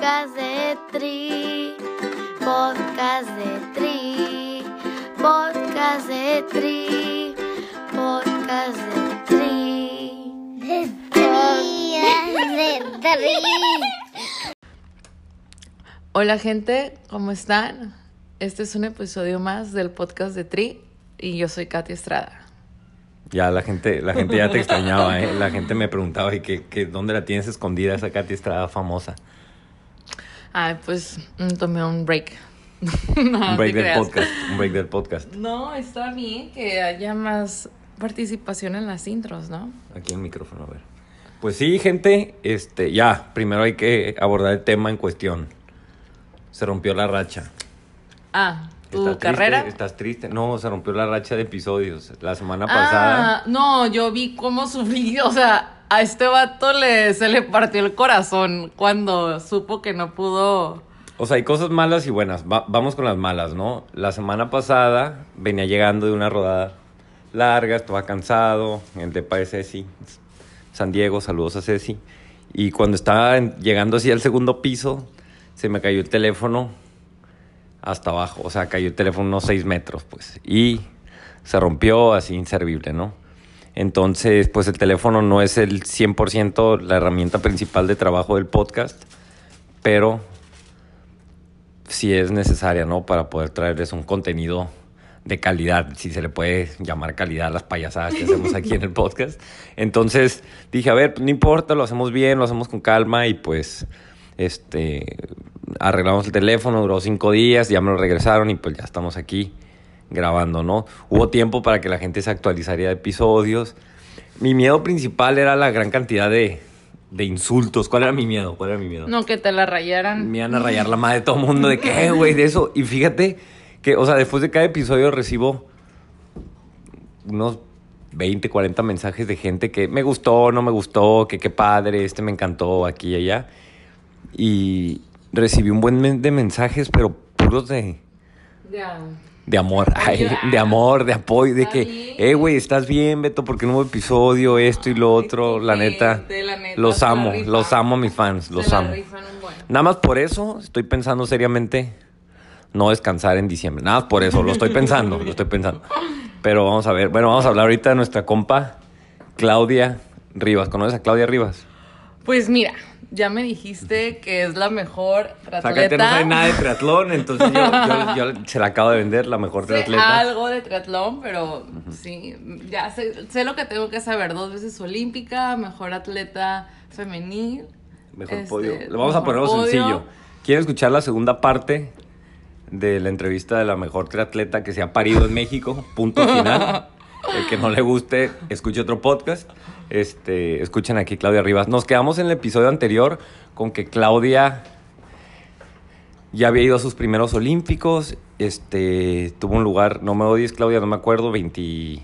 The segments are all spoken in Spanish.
Podcast de Tri, podcast de Tri, podcast de Tri, podcast de Tri. De Tri, de Tri. Hola gente, ¿cómo están? Este es un episodio más del podcast de Tri y yo soy Katy Estrada. Ya la gente, la gente ya te extrañaba, ¿eh? La gente me preguntaba, ¿y qué, qué, dónde la tienes escondida esa Katy Estrada famosa? Ay, pues mm, tomé un break. un break del podcast, un break del podcast. No, está bien que haya más participación en las intros, ¿no? Aquí el micrófono, a ver. Pues sí, gente, este, ya, primero hay que abordar el tema en cuestión. Se rompió la racha. Ah, ¿tu ¿Estás carrera? Triste? ¿Estás triste? No, se rompió la racha de episodios. La semana Ah, pasada. no, yo vi cómo sufrí, o sea, a este vato le, se le partió el corazón cuando supo que no pudo... O sea, hay cosas malas y buenas. Va- vamos con las malas, ¿no? La semana pasada venía llegando de una rodada larga, estaba cansado, el depa de Ceci, San Diego, saludos a Ceci. Y cuando estaba llegando así al segundo piso, se me cayó el teléfono hasta abajo. O sea, cayó el teléfono unos 6 metros, pues. Y se rompió así inservible, ¿no? Entonces, pues el teléfono no es el 100% la herramienta principal de trabajo del podcast, pero si es necesaria, ¿no? Para poder traerles un contenido de calidad, si se le puede llamar calidad a las payasadas que hacemos aquí en el podcast. Entonces dije, a ver, pues, no importa, lo hacemos bien, lo hacemos con calma y pues, este, arreglamos el teléfono, duró cinco días, ya me lo regresaron y pues ya estamos aquí grabando, ¿no? Hubo tiempo para que la gente se actualizara de episodios. Mi miedo principal era la gran cantidad de, de insultos. ¿Cuál era mi miedo? ¿Cuál era mi miedo? No, que te la rayaran. me iban a rayar la madre de todo el mundo de "Eh, güey, de eso. Y fíjate que, o sea, después de cada episodio recibo unos 20, 40 mensajes de gente que me gustó, no me gustó, que qué padre, este me encantó, aquí y allá. Y recibí un buen de mensajes, pero puros de, Ya. De amor, ay, de amor, de apoyo, de que, eh, güey, estás bien, Beto, porque no hubo episodio, esto y lo otro, la neta. la neta, Los amo, rifan. los amo a mis fans, los amo. rifan un. Nada más por eso estoy pensando seriamente no descansar en diciembre. Nada más por eso, lo estoy pensando, lo estoy pensando. Pero vamos a ver, bueno, vamos a hablar ahorita de nuestra compa Claudia Rivas. ¿Conoces a Claudia Rivas? Pues mira, ya me dijiste que es la mejor triatleta. no sabe nada de triatlón, entonces yo, yo- yo se la acabo de vender, la mejor Sé triatleta. algo de triatlón, pero sí, ya sé, sé lo que tengo que saber. Dos veces olímpica, mejor atleta femenil. Mejor este, podio. Le vamos a ponerlo podio. sencillo. ¿Quieren escuchar la segunda parte de la entrevista de la mejor triatleta que se ha parido en México? Punto final. El que no le guste, escuche otro podcast. Este, escuchen aquí Claudia Rivas. Nos quedamos en el episodio anterior con que Claudia ya había ido a sus primeros olímpicos. Este, tuvo un lugar, no me odies Claudia, no me acuerdo, 21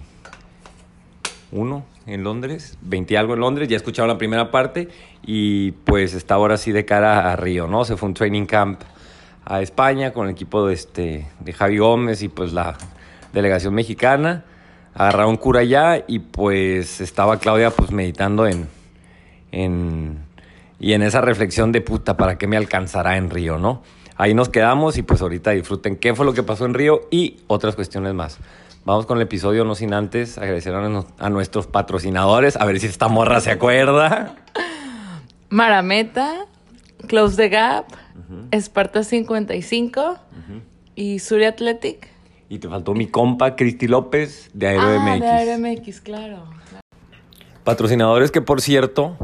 en Londres, 20 y algo en Londres, ya escucharon la primera parte y pues está ahora sí de cara a Río, ¿no? Se fue un training camp a España con el equipo de, este, de Javi Gómez y pues la delegación mexicana. Agarraron cura allá y pues estaba Claudia pues meditando en, en y en esa reflexión de puta, ¿para qué me alcanzará en Río, no? Ahí nos quedamos y pues ahorita disfruten qué fue lo que pasó en Río y otras cuestiones más. Vamos con el episodio, no sin antes agradecer a, nu- a nuestros patrocinadores, a ver si esta morra se acuerda. Marameta, Close the Gap, Esparta 55 y Suri Athletic. Y te faltó mi compa Cristi López de Aero Ah, MX. de Aero-MX, claro. Patrocinadores que, por cierto,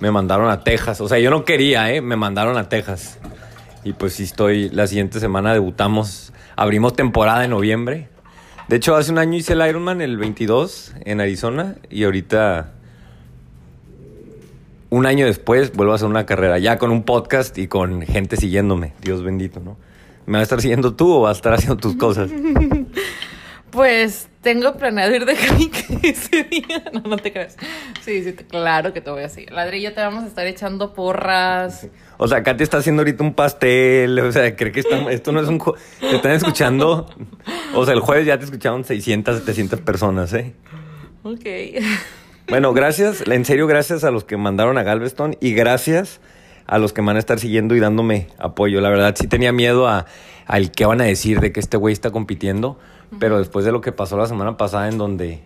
me mandaron a Texas. O sea, yo no quería, ¿eh? Me mandaron a Texas. Y pues sí estoy, la siguiente semana debutamos, abrimos temporada en noviembre. De hecho, hace un año hice el Ironman, el 22, en Arizona. Y ahorita, un año después, vuelvo a hacer una carrera. Ya con un podcast y con gente siguiéndome. Dios bendito, ¿no? ¿Me vas a estar siguiendo tú o vas a estar haciendo tus cosas? Pues tengo planeado ir de hike ese día. No, no te creas. Sí, sí, claro que te voy a seguir. Ladrillo, te vamos a estar echando porras. O sea, Katy está haciendo ahorita un pastel. O sea, cree que esto no es un... Te están escuchando. O sea, el jueves ya te escucharon 600, 700 personas, ¿eh? Ok. Bueno, gracias. En serio, gracias a los que mandaron a Galveston. Y gracias a los que me van a estar siguiendo y dándome apoyo. La verdad sí tenía miedo a, al qué van a decir de que este güey está compitiendo, pero después de lo que pasó la semana pasada en donde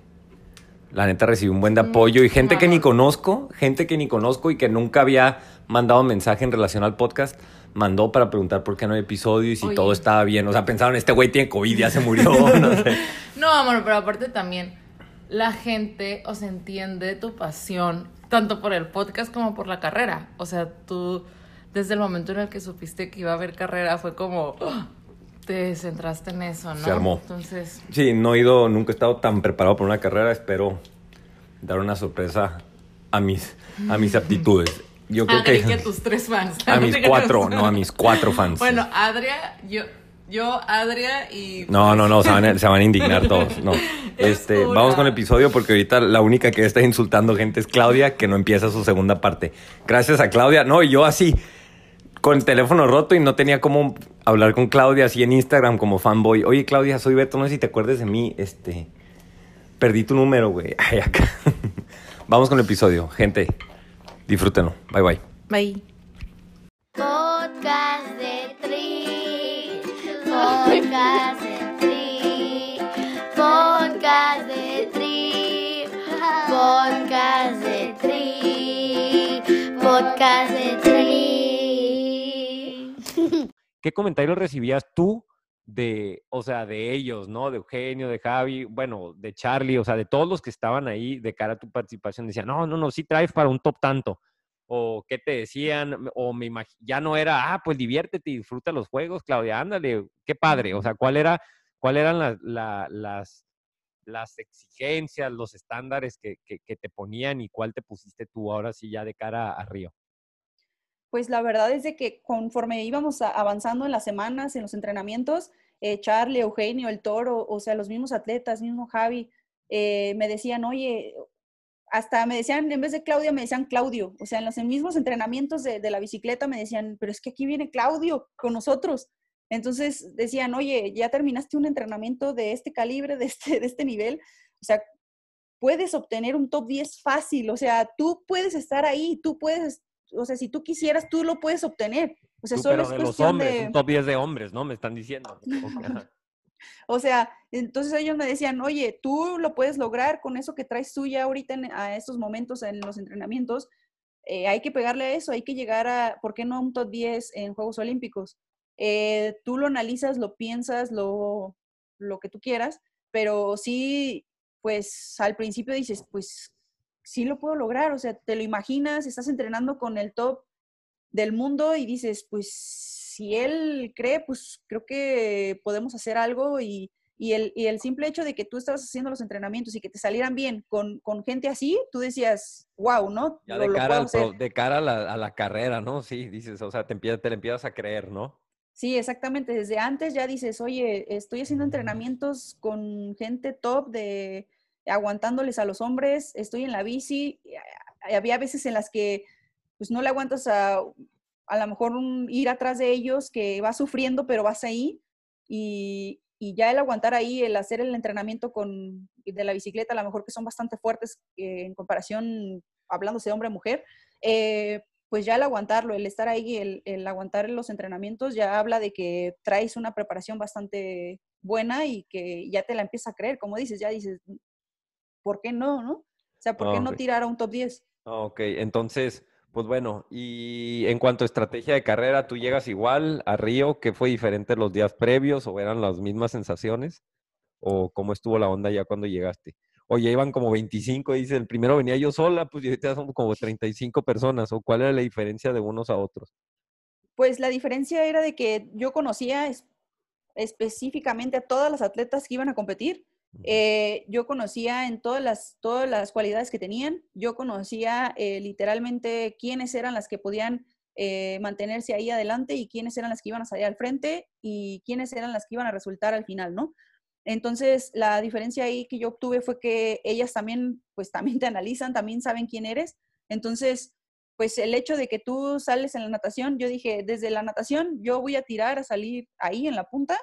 la neta recibí un buen de apoyo y gente que ni conozco, gente que ni conozco y que nunca había mandado mensaje en relación al podcast, mandó para preguntar por qué no hay episodio y si Oye. todo estaba bien. O sea, pensaron, este güey tiene COVID, ya se murió, no sé. No, amor, pero aparte también la gente, o sea, entiende tu pasión, tanto por el podcast como por la carrera. O sea, tú, desde el momento en el que supiste que iba a haber carrera, fue como, ¡ah! te centraste en eso, ¿no? Se armó. Entonces, Sí, no he ido, nunca he estado tan preparado para una carrera. Espero dar una sorpresa a mis, a mis aptitudes. Yo creo Adri, que, que tus tres fans. a mis cuatro, no, a mis cuatro fans. Bueno, Adria, yo, yo, Adria y... No, no, no, se van, a, se van a indignar todos. No. Es Este, vamos con el episodio porque ahorita la única que está insultando gente es Claudia, que no empieza su segunda parte. Gracias a Claudia. No, y yo así, con el teléfono roto y no tenía cómo hablar con Claudia así en Instagram como fanboy. Oye, Claudia, soy Beto, no sé si te acuerdas de mí. Este, perdí tu número, güey. Ay, acá. Vamos con el episodio. Gente, disfrútenlo. Bye, bye. Bye. Podcast de Tri. Podcast. Podcast. Podcast. Podcast. ¿Qué comentarios recibías tú de, o sea, de ellos, ¿no? De Eugenio, de Javi, bueno, de Charlie, o sea, de todos los que estaban ahí de cara a tu participación, decían, no, no, no, sí traes para un top tanto. O qué te decían, o me ya no era, ah, pues diviértete y disfruta los juegos, Claudia, ándale, qué padre. O sea, ¿cuál era, cuál eran las, la- las, las exigencias, los estándares que, que- que te ponían y cuál te pusiste tú ahora sí ya de cara a Río? Pues la verdad es de que conforme íbamos avanzando en las semanas, en los entrenamientos, eh, Charlie, Eugenio, el Toro, o sea, los mismos atletas, mismo Javi, eh, me decían, oye, hasta me decían, en vez de Claudia, me decían Claudio. O sea, en los mismos entrenamientos de, de la bicicleta me decían, pero es que aquí viene Claudio con nosotros. Entonces decían, oye, ya terminaste un entrenamiento de este calibre, de este, de este nivel. O sea, puedes obtener un top 10 fácil. O sea, tú puedes estar ahí, tú puedes, o sea, si tú quisieras, tú lo puedes obtener. O sea, Tú, solo pero es de los cuestión hombres, de... un top 10 de hombres, ¿no? Me están diciendo. O sea, entonces ellos me decían, oye, tú lo puedes lograr con eso que traes tú ya ahorita en- a estos momentos en los entrenamientos. eh, hay que pegarle a eso, hay que llegar a, ¿por qué no un top 10 en Juegos Olímpicos? Eh, tú lo analizas, lo piensas, lo, lo que tú quieras, pero sí, pues al principio dices, pues sí lo puedo lograr, o sea, te lo imaginas, estás entrenando con el top del mundo y dices, pues si él cree, pues creo que podemos hacer algo y, y el, y el simple hecho de que tú estabas haciendo los entrenamientos y que te salieran bien con, con gente así, tú decías, wow, ¿no? Ya Lo- de cara, puedo al pro- hacer". de cara a, la, a la carrera, ¿no? Sí, dices, o sea, te, empiezas, te le empiezas a creer, ¿no? Sí, exactamente. Desde antes ya dices, oye, estoy haciendo entrenamientos con gente top de aguantándoles a los hombres, estoy en la bici. y a- Había veces en las que pues no le aguantas a a lo mejor un- ir atrás de ellos, que vas sufriendo, pero vas ahí. Y, y ya el aguantar ahí, el hacer el entrenamiento con, de la bicicleta, a lo mejor que son bastante fuertes eh, en comparación, hablándose de hombre a mujer, eh, pues ya el aguantarlo, el estar ahí, el, el aguantar los entrenamientos, ya habla de que traes una preparación bastante buena y que ya te la empiezas a creer, como dices, ya dices, ¿por qué no, no? O sea, ¿por qué no ok. tirar a un top 10? Ah, Ok, entonces, pues bueno, y en cuanto a estrategia de carrera, ¿tú llegas igual a Río? ¿Qué fue diferente los días previos o eran las mismas sensaciones? ¿O cómo estuvo la onda ya cuando llegaste? Oye, iban como 25, dice, el primero venía yo sola, pues y ahorita son como 35 personas, ¿o cuál era la diferencia de unos a otros? Pues la diferencia era de que yo conocía es- específicamente a todas las atletas que iban a competir. Eh, yo conocía en todas las, todas las cualidades que tenían. Yo conocía eh, literalmente quiénes eran las que podían eh, mantenerse ahí adelante y quiénes eran las que iban a salir al frente y quiénes eran las que iban a resultar al final, ¿no? Entonces, la diferencia ahí que yo obtuve fue que ellas también, pues también te analizan, también saben quién eres. Entonces, pues el hecho de que tú sales en la natación, yo dije, desde la natación yo voy a tirar a salir ahí en la punta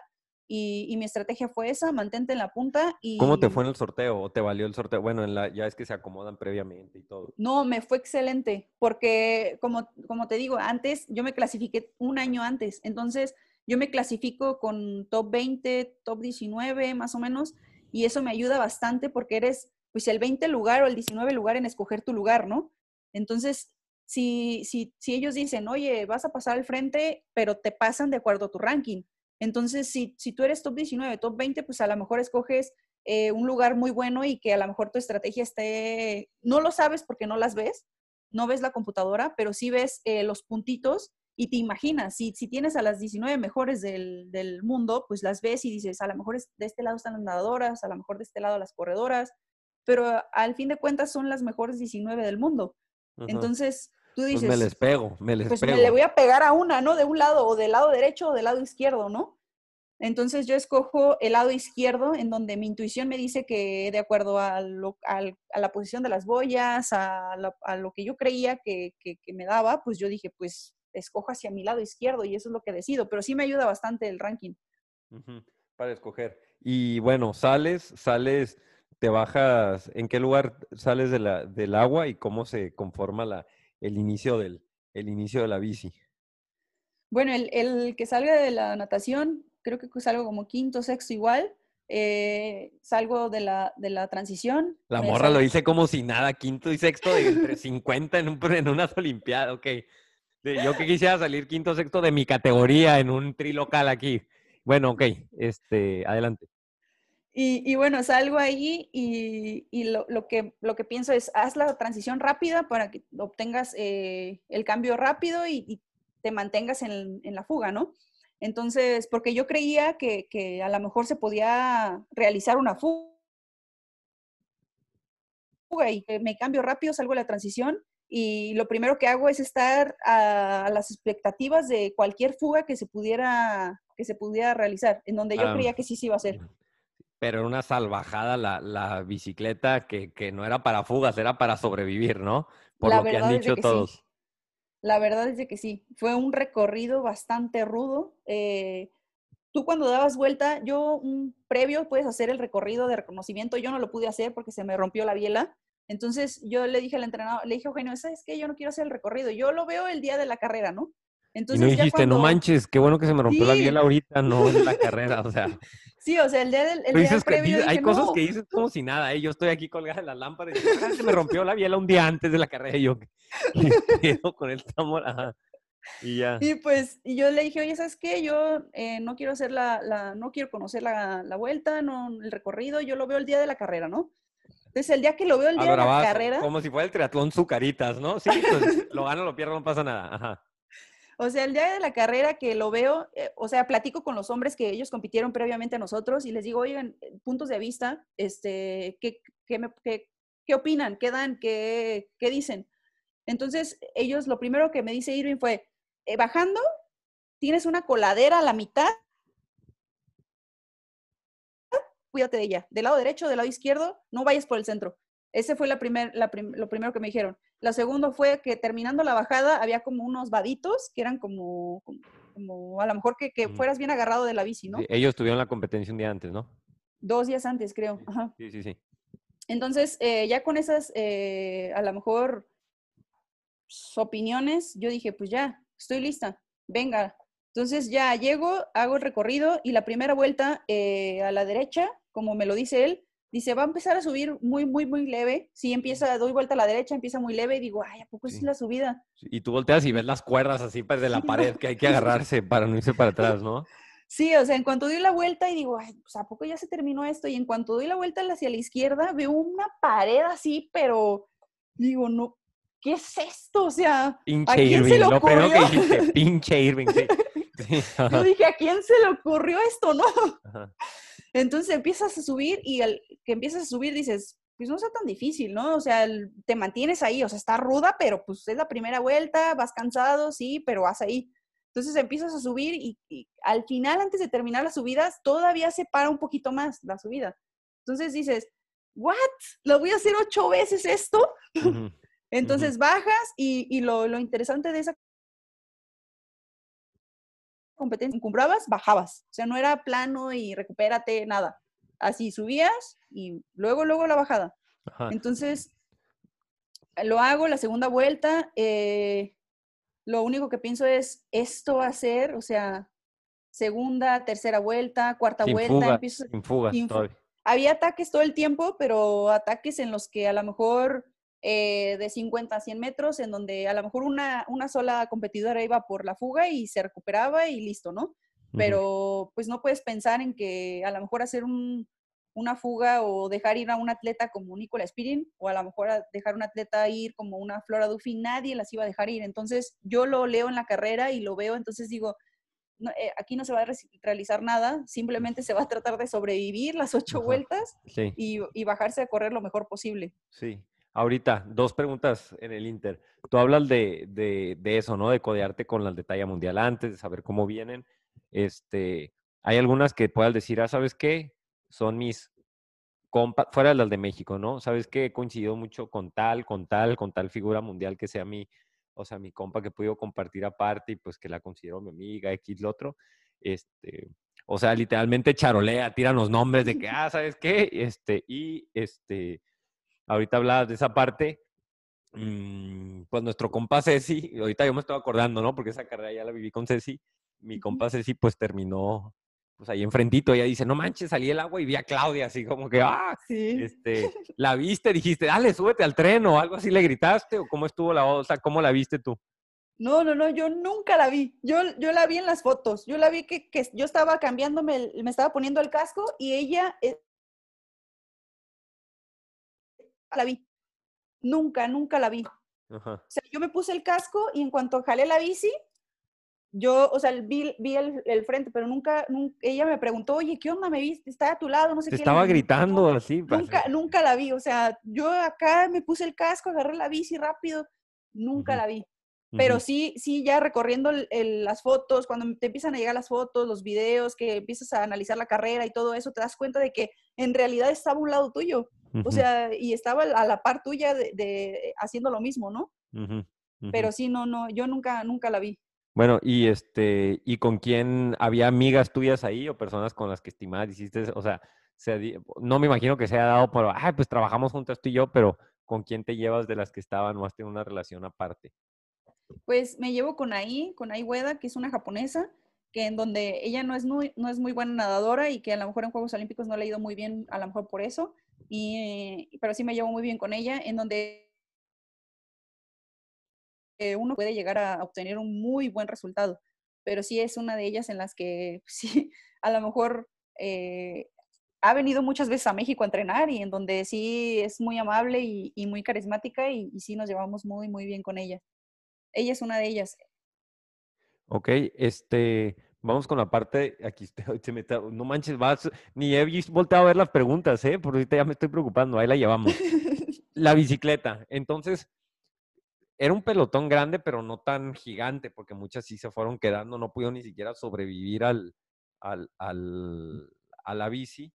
y, y mi estrategia fue esa, mantente en la punta y... ¿Cómo te fue en el sorteo? ¿O te valió el sorteo? Bueno, en la, ya es que se acomodan previamente y todo. No, me fue excelente, porque como, como te digo, antes yo me clasifiqué un año antes, entonces yo me clasifico con top 20, top 19 más o menos, y eso me ayuda bastante porque eres pues el 20 lugar o el 19 lugar en escoger tu lugar, ¿no? Entonces, si, si, si ellos dicen, oye, vas a pasar al frente, pero te pasan de acuerdo a tu ranking. Entonces, si, si tú eres top 19, top 20, pues a lo mejor escoges eh, un lugar muy bueno y que a lo mejor tu estrategia esté, no lo sabes porque no las ves, no ves la computadora, pero sí ves eh, los puntitos y te imaginas, si, si tienes a las 19 mejores del, del, mundo, pues las ves y dices, a lo mejor de este lado están las nadadoras, a lo mejor de este lado las corredoras, pero al fin de cuentas son las mejores 19 del mundo. Entonces, tú dices... Pues me les pego, me les pues pego. me le voy a pegar a una, ¿no? De un lado, o del lado derecho o del lado izquierdo, ¿no? Entonces yo escojo el lado izquierdo, en donde mi intuición me dice que de acuerdo a, lo, a, a la posición de las boyas, a, la, a lo que yo creía que, que, que, me daba, pues yo dije, pues escojo hacia mi lado izquierdo y eso es lo que decido, pero sí me ayuda bastante el ranking. Uh -huh. Para escoger. Y bueno, sales, sales, te bajas, ¿en qué lugar sales de la, del agua y cómo se conforma la, el, inicio del, el inicio de la bici? Bueno, el, el que salga de la natación, creo que salgo como quinto, sexto igual. Eh, salgo de la, de la transición. La morra lo hice como si nada, quinto y sexto de entre 50 en, un, en unas olimpiadas, ok. Yo que quisiera salir quinto, sexto de mi categoría en un tri local aquí. Bueno, ok, este, adelante. Y, y bueno, salgo ahí y, y lo, lo, que, lo que pienso es, haz la transición rápida para que obtengas eh, el cambio rápido y, y te mantengas en, en, la fuga, ¿no? Entonces, porque yo creía que, que, a lo mejor se podía realizar una fuga y me cambio rápido, salgo de la transición y lo primero que hago es estar a, a, las expectativas de cualquier fuga que se pudiera, que se pudiera realizar, en donde yo ah, creía que sí se iba a hacer. Pero era una salvajada la, la bicicleta que, que, no era para fugas, era para sobrevivir, ¿no? Por la lo que han dicho que todos. Sí. La verdad es de que sí. Fue un recorrido bastante rudo. Eh, tú cuando dabas vuelta, yo un previo puedes hacer el recorrido de reconocimiento. Yo no lo pude hacer porque se me rompió la biela. Entonces yo le dije al entrenador, le dije, Eugenio, ¿sabes qué? Yo no quiero hacer el recorrido. Yo lo veo el día de la carrera, ¿no? Entonces, y no dijiste, cuando... no manches, qué bueno que se me rompió sí. la biela ahorita, no en la carrera, o sea. Sí, o sea, el día del, el día previo Hay cosas no. que dices como si nada, ¿eh? Yo estoy aquí colgada en la lámpara y ah, se me rompió la biela un día antes de la carrera y yo, ¿qué con el tambor? Ajá. Y ya. Y pues, y yo le dije, oye, ¿sabes qué? Yo eh, no quiero hacer la, la, no quiero conocer la, la, vuelta, no, el recorrido, yo lo veo el día de la carrera, ¿no? Entonces, el día que lo veo el día de la carrera. Como si fuera el triatlón Zucaritas, ¿no? Sí, pues lo gano, lo pierdo, no pasa nada. Ajá. O sea, el día de la carrera que lo veo, eh, o sea, platico con los hombres que ellos compitieron previamente a nosotros y les digo, oigan, puntos de vista, este, ¿qué, qué, qué opinan? ¿Qué dan? ¿Qué, ¿Qué dicen? Entonces, ellos, lo primero que me dice Irving fue, eh, bajando, tienes una coladera a la mitad, cuídate de ella. Del lado derecho, del lado izquierdo, no vayas por el centro. Ese fue la primer, la prim lo primero que me dijeron. La segunda fue que terminando la bajada había como unos vaditos que eran como, como, como a lo mejor que, que, fueras bien agarrado de la bici, ¿no? Sí, ellos tuvieron la competencia un día antes, ¿no? Dos días antes, creo. Ajá. Sí, sí, sí. Entonces, eh, ya con esas, eh, a lo mejor, opiniones, yo dije, pues ya, estoy lista, venga. Entonces ya llego, hago el recorrido y la primera vuelta eh, a la derecha, como me lo dice él, dice, va a empezar a subir muy, muy, muy leve. Si empieza, doy vuelta a la derecha, empieza muy leve y digo, ay, ¿a poco sí. es la subida? Y tú volteas y ves las cuerdas así pues, de la sí, pared no. que hay que agarrarse para no irse para atrás, ¿no? Sí, o sea, en cuanto doy la vuelta y digo, ay, pues ¿a poco ya se terminó esto? Y en cuanto doy la vuelta hacia la izquierda, veo una pared así, pero digo, no, ¿qué es esto? O sea, pinche ¿a quién Irving, se le lo ocurrió? que dijiste, pinche Irving, sí. sí. Yo dije, ¿a quién se le ocurrió esto, no? Ajá. Entonces empiezas a subir y al que empiezas a subir dices, pues no está tan difícil, ¿no? O sea, te mantienes ahí, o sea, está ruda, pero pues es la primera vuelta, vas cansado, sí, pero vas ahí. Entonces empiezas a subir y, y al final, antes de terminar las subidas, todavía se para un poquito más la subida. Entonces dices, ¿what? ¿Lo voy a hacer ocho veces esto? Uh -huh. Entonces uh -huh. bajas y, y lo, lo, interesante de esa competencia, encumbrabas, bajabas. O sea, no era plano y recupérate, nada. Así subías y luego, luego la bajada. Ajá. Entonces, lo hago la segunda vuelta. eh, lo único que pienso es, esto va a ser, o sea, segunda, tercera vuelta, cuarta Sin vuelta. empiezo- sin fugas sin había ataques todo el tiempo, pero ataques en los que a lo mejor eh, de 50 a 100 metros, en donde a lo mejor una, una sola competidora iba por la fuga y se recuperaba y listo, ¿no? Pero pues no puedes pensar en que a lo mejor hacer un- una fuga o dejar ir a un atleta como Nicola Spirin o a lo mejor a dejar un atleta ir como una Flora Duffy, nadie las iba a dejar ir. Entonces yo lo leo en la carrera y lo veo, entonces digo, no, eh, aquí no se va a realizar nada, simplemente se va a tratar de sobrevivir las ocho Ajá. vueltas Sí. y, y bajarse a correr lo mejor posible. Sí. Ahorita, dos preguntas en el Inter. Tú hablas de, de, eso, ¿no? De codearte con las de talla mundial antes, de saber cómo vienen. Este, hay algunas que puedas decir, ah, ¿sabes qué? Son mis compas, fuera de las de México, ¿no? ¿Sabes qué? He coincidido mucho con tal, con tal, con tal figura mundial que sea mi, o sea, mi compa que he podido compartir aparte y pues que la considero mi amiga, X, lo otro. Este, o sea, literalmente charolea, tiran los nombres de que, ah, ¿sabes qué? Este, y este, ahorita hablabas de esa parte, mm, pues nuestro compa Ceci, ahorita yo me estoy acordando, ¿no? Porque esa carrera ya la viví con Ceci, mi compa Ceci pues terminó, pues ahí enfrentito, ella dice, no manches, salí el agua y vi a Claudia, así como que, ah, Sí. este, la viste, dijiste, dale, súbete al tren o algo así le gritaste, o cómo estuvo la, o sea, cómo la viste tú. No, no, no, yo nunca la vi. Yo, yo la vi en las fotos. Yo la vi que, que yo estaba cambiándome, el- me estaba poniendo el casco y ella la vi. Nunca, nunca la vi. Ajá. O sea, yo me puse el casco y en cuanto jalé la bici, yo, o sea, vi, vi el, el frente, pero nunca, nunca, ella me preguntó, oye, ¿qué onda? ¿Me viste? Está a tu lado, no sé Te qué. Estaba gritando "No, así. Nunca, nunca la vi. O sea, yo acá me puse el casco, agarré la bici rápido, nunca la vi. Pero sí, sí, ya recorriendo el- el- las fotos, cuando te empiezan a llegar las fotos, los videos, que empiezas a analizar la carrera y todo eso, te das cuenta de que en realidad estaba a un lado tuyo. O sea, y estaba a la par tuya de, de- haciendo lo mismo, ¿no? Pero sí, no, no, yo nunca, nunca la vi. Bueno, y este, ¿y con quién había amigas tuyas ahí o personas con las que estimabas, hiciste, o sea, se no me imagino que se haya dado por, ay, pues trabajamos juntas tú y yo, pero ¿con quién te llevas de las que estaban o has tenido una relación aparte? Pues me llevo con Ai, con Ai Ueda, que es una japonesa, que en donde ella no es muy, no es muy buena nadadora y que a lo mejor en Juegos Olímpicos no le ha ido muy bien, a lo mejor por eso, y, pero sí me llevo muy bien con ella, en donde eh, uno puede llegar a obtener un muy buen resultado, pero sí es una de ellas en las que sí, a lo mejor eh, ha venido muchas veces a México a entrenar y en donde sí es muy amable y, y muy carismática y, y sí nos llevamos muy, muy bien con ella. Ella es una de ellas. Ok, este, vamos con la parte, aquí se me está- no manches, vas, ni he volteado a ver las preguntas, ¿eh? Por ahorita ya me estoy preocupando, ahí la llevamos. La bicicleta, entonces, era un pelotón grande, pero no tan gigante, porque muchas sí se fueron quedando, no pudieron ni siquiera sobrevivir al, al, al- a la bici.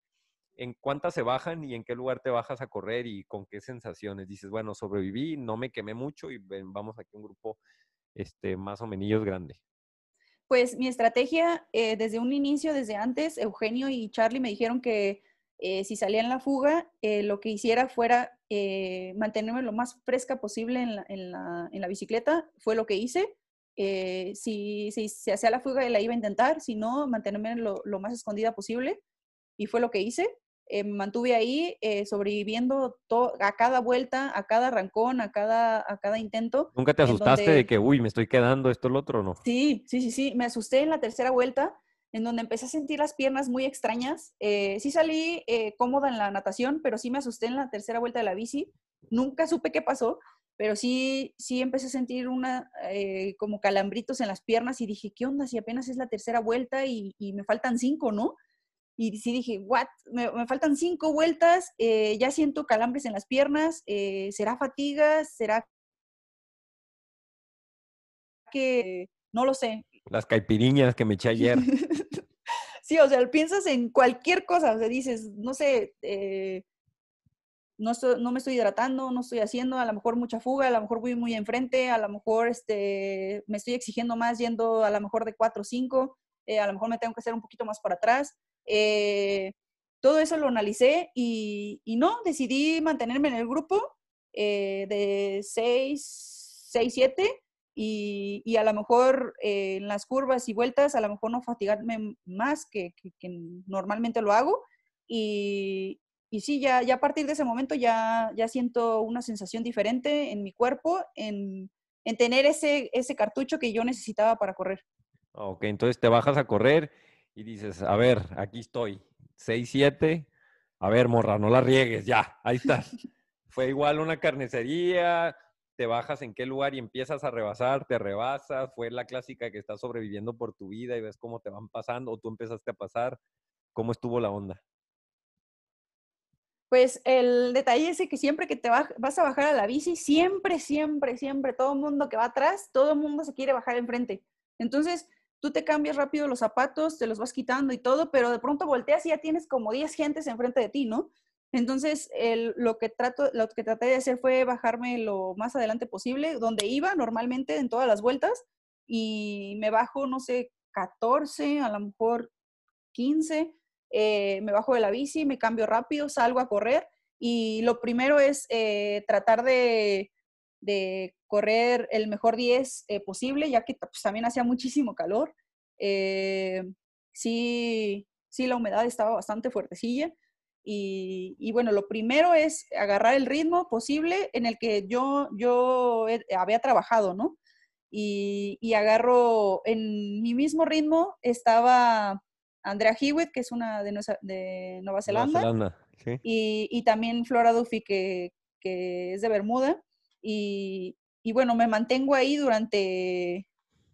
¿En cuántas se bajan y en qué lugar te bajas a correr y con qué sensaciones? Dices, bueno, sobreviví, no me quemé mucho y ven, vamos aquí a un grupo este, más o menos grande. Pues mi estrategia eh, desde un inicio, desde antes, Eugenio y Charlie me dijeron que eh, si salía en la fuga, eh, lo que hiciera fuera mantenerme lo más fresca posible en la, bicicleta. Fue lo que hice. Si, se hacía la fuga, la iba a intentar. Si no, mantenerme lo más escondida posible. Y fue lo que hice. Eh, me mantuve ahí eh, sobreviviendo a cada vuelta, a cada arrancón, a cada, a cada intento. ¿Nunca te asustaste donde- de que, uy, me estoy quedando esto, lo otro, no? Sí, sí, sí, sí. Me asusté en la tercera vuelta, en donde empecé a sentir las piernas muy extrañas. Eh, sí salí eh, cómoda en la natación, pero sí me asusté en la tercera vuelta de la bici. Nunca supe qué pasó, pero sí, sí empecé a sentir una, eh, como calambritos en las piernas y dije, ¿qué onda? Si apenas es la tercera vuelta y, y me faltan cinco, ¿no? Y sí dije, ¿what? Me, me faltan cinco vueltas, eh, ya siento calambres en las piernas, eh, ¿será fatiga? ¿Será que no lo sé? Las caipiriñas que me eché ayer. sí, o sea, piensas en cualquier cosa, o sea, dices, no sé, eh, no, estoy- no me estoy hidratando, no estoy haciendo, a lo mejor mucha fuga, a lo mejor voy muy enfrente, a lo mejor este, me estoy exigiendo más yendo a lo mejor de 4 o 5, eh, a lo mejor me tengo que hacer un poquito más para atrás. Eh, todo eso lo analicé y, y, no, decidí mantenerme en el grupo eh, de 6, 6, 7 y, y, a lo mejor eh, en las curvas y vueltas, a lo mejor no fatigarme más que, que, que normalmente lo hago. Y, y sí, ya, ya a partir de ese momento ya, ya siento una sensación diferente en mi cuerpo, en, en tener ese, ese cartucho que yo necesitaba para correr. Ok, entonces te bajas a correr y dices, a ver, aquí estoy, 6, 7, a ver, morra, no la riegues, ya, ahí estás. Fue igual una carnicería, te bajas en qué lugar y empiezas a rebasar, te rebasas, fue la clásica que estás sobreviviendo por tu vida y ves cómo te van pasando o tú empezaste a pasar, ¿cómo estuvo la onda? Pues el detalle es que siempre que te vas a bajar a la bici, siempre, siempre, siempre, todo el mundo que va atrás, todo el mundo se quiere bajar enfrente. Entonces, tú te cambias rápido los zapatos, te los vas quitando y todo, pero de pronto volteas y ya tienes como 10 gentes enfrente de ti, ¿no? Entonces, lo, que trato, lo que traté de hacer fue bajarme lo más adelante posible, donde iba normalmente en todas las vueltas, y me bajo, no sé, 14, a lo mejor 15, eh, me bajo de la bici, me cambio rápido, salgo a correr, y lo primero es eh, tratar de, de, correr el mejor 10 eh, posible, ya que pues, también hacía muchísimo calor. Eh, sí, sí, la humedad estaba bastante fuertecilla. Y, y, bueno, lo primero es agarrar el ritmo posible en el que yo, yo había trabajado, ¿no? Y, y, agarro en mi mismo ritmo estaba Andrea Hewitt, que es una de, Nueva, de Nueva Zelanda, Nueva Zelanda sí. y, y, también Flora Duffy, que, que es de Bermuda. Y, y, bueno, me mantengo ahí durante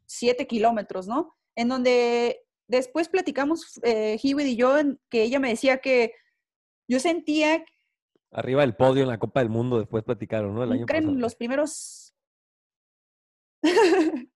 siete kilómetros, ¿no? En donde después platicamos eh, Hewitt y yo, en, que ella me decía que yo sentía... Arriba del podio en la Copa del Mundo, después platicaron, ¿no? El año pasado. los primeros...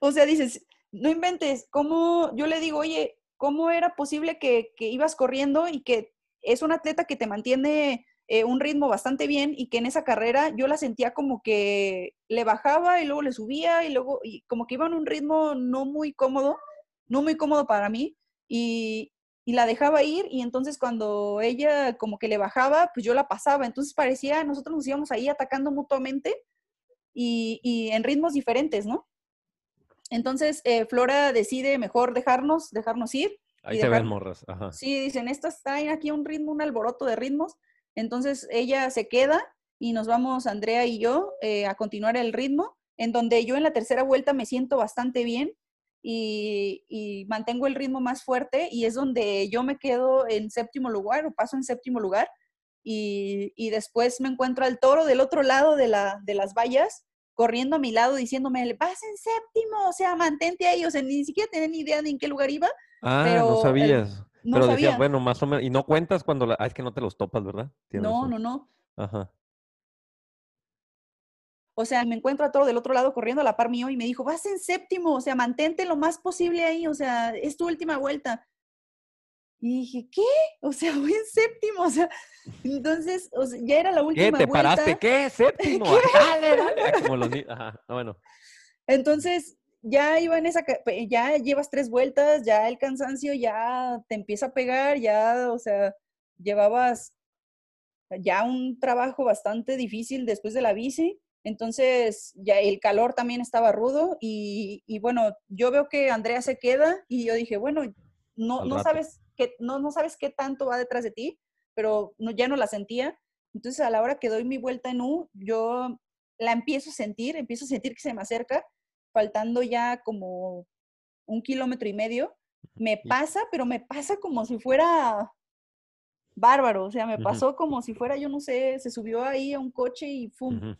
o sea, dices, no inventes, ¿cómo? Yo le digo, oye, ¿cómo era posible que, que ibas corriendo y que es un atleta que te mantiene eh, un ritmo bastante bien y que en esa carrera yo la sentía como que le bajaba y luego le subía y luego y como que iba en un ritmo no muy cómodo, no muy cómodo para mí y, y, la dejaba ir y entonces cuando ella como que le bajaba, pues yo la pasaba, entonces parecía, nosotros nos íbamos ahí atacando mutuamente y, y en ritmos diferentes, ¿no? Entonces eh, Flora decide mejor dejarnos, dejarnos ir. Ahí se dejar... ven morras. Ajá. Sí, dicen, esta está aquí un ritmo, un alboroto de ritmos. Entonces ella se queda y nos vamos, Andrea y yo, eh, a continuar el ritmo, en donde yo en la tercera vuelta me siento bastante bien y, y, mantengo el ritmo más fuerte y es donde yo me quedo en séptimo lugar o paso en séptimo lugar y, y después me encuentro al toro del otro lado de, la, de las vallas corriendo a mi lado diciéndome, vas en séptimo, o sea, mantente ahí, o sea, ni siquiera tenía ni idea de en qué lugar iba. Ah, pero, no sabías. No pero sabía. decías, bueno, más o menos, y no cuentas cuando, la... ah, es que no te los topas, ¿verdad? Tienes no, razón. no, no. Ajá. O sea, me encuentro a todo del otro lado corriendo a la par mío y me dijo, vas en séptimo, o sea, mantente lo más posible ahí, o sea, es tu última vuelta. Y dije, ¿qué? O sea, voy en séptimo, o sea, entonces, o sea, ya era la última ¿Qué? ¿Te vuelta. paraste? ¿Qué? ¿Séptimo? ¿Qué? Dale, dale. Como los Ajá, bueno. Entonces, ya iba en esa, ya llevas tres vueltas, ya el cansancio ya te empieza a pegar, ya, o sea, llevabas ya un trabajo bastante difícil después de la bici, entonces ya el calor también estaba rudo y, y bueno, yo veo que Andrea se queda y yo dije, bueno, no, no sabes que no, no sabes qué tanto va detrás de ti, pero no, ya no la sentía. Entonces a la hora que doy mi vuelta en U, yo la empiezo a sentir, empiezo a sentir que se me acerca, faltando ya como un kilómetro y medio. Me pasa, pero me pasa como si fuera bárbaro, o sea, me pasó uh -huh. como si fuera, yo no sé, se subió ahí a un coche y ¡fum! Uh -huh.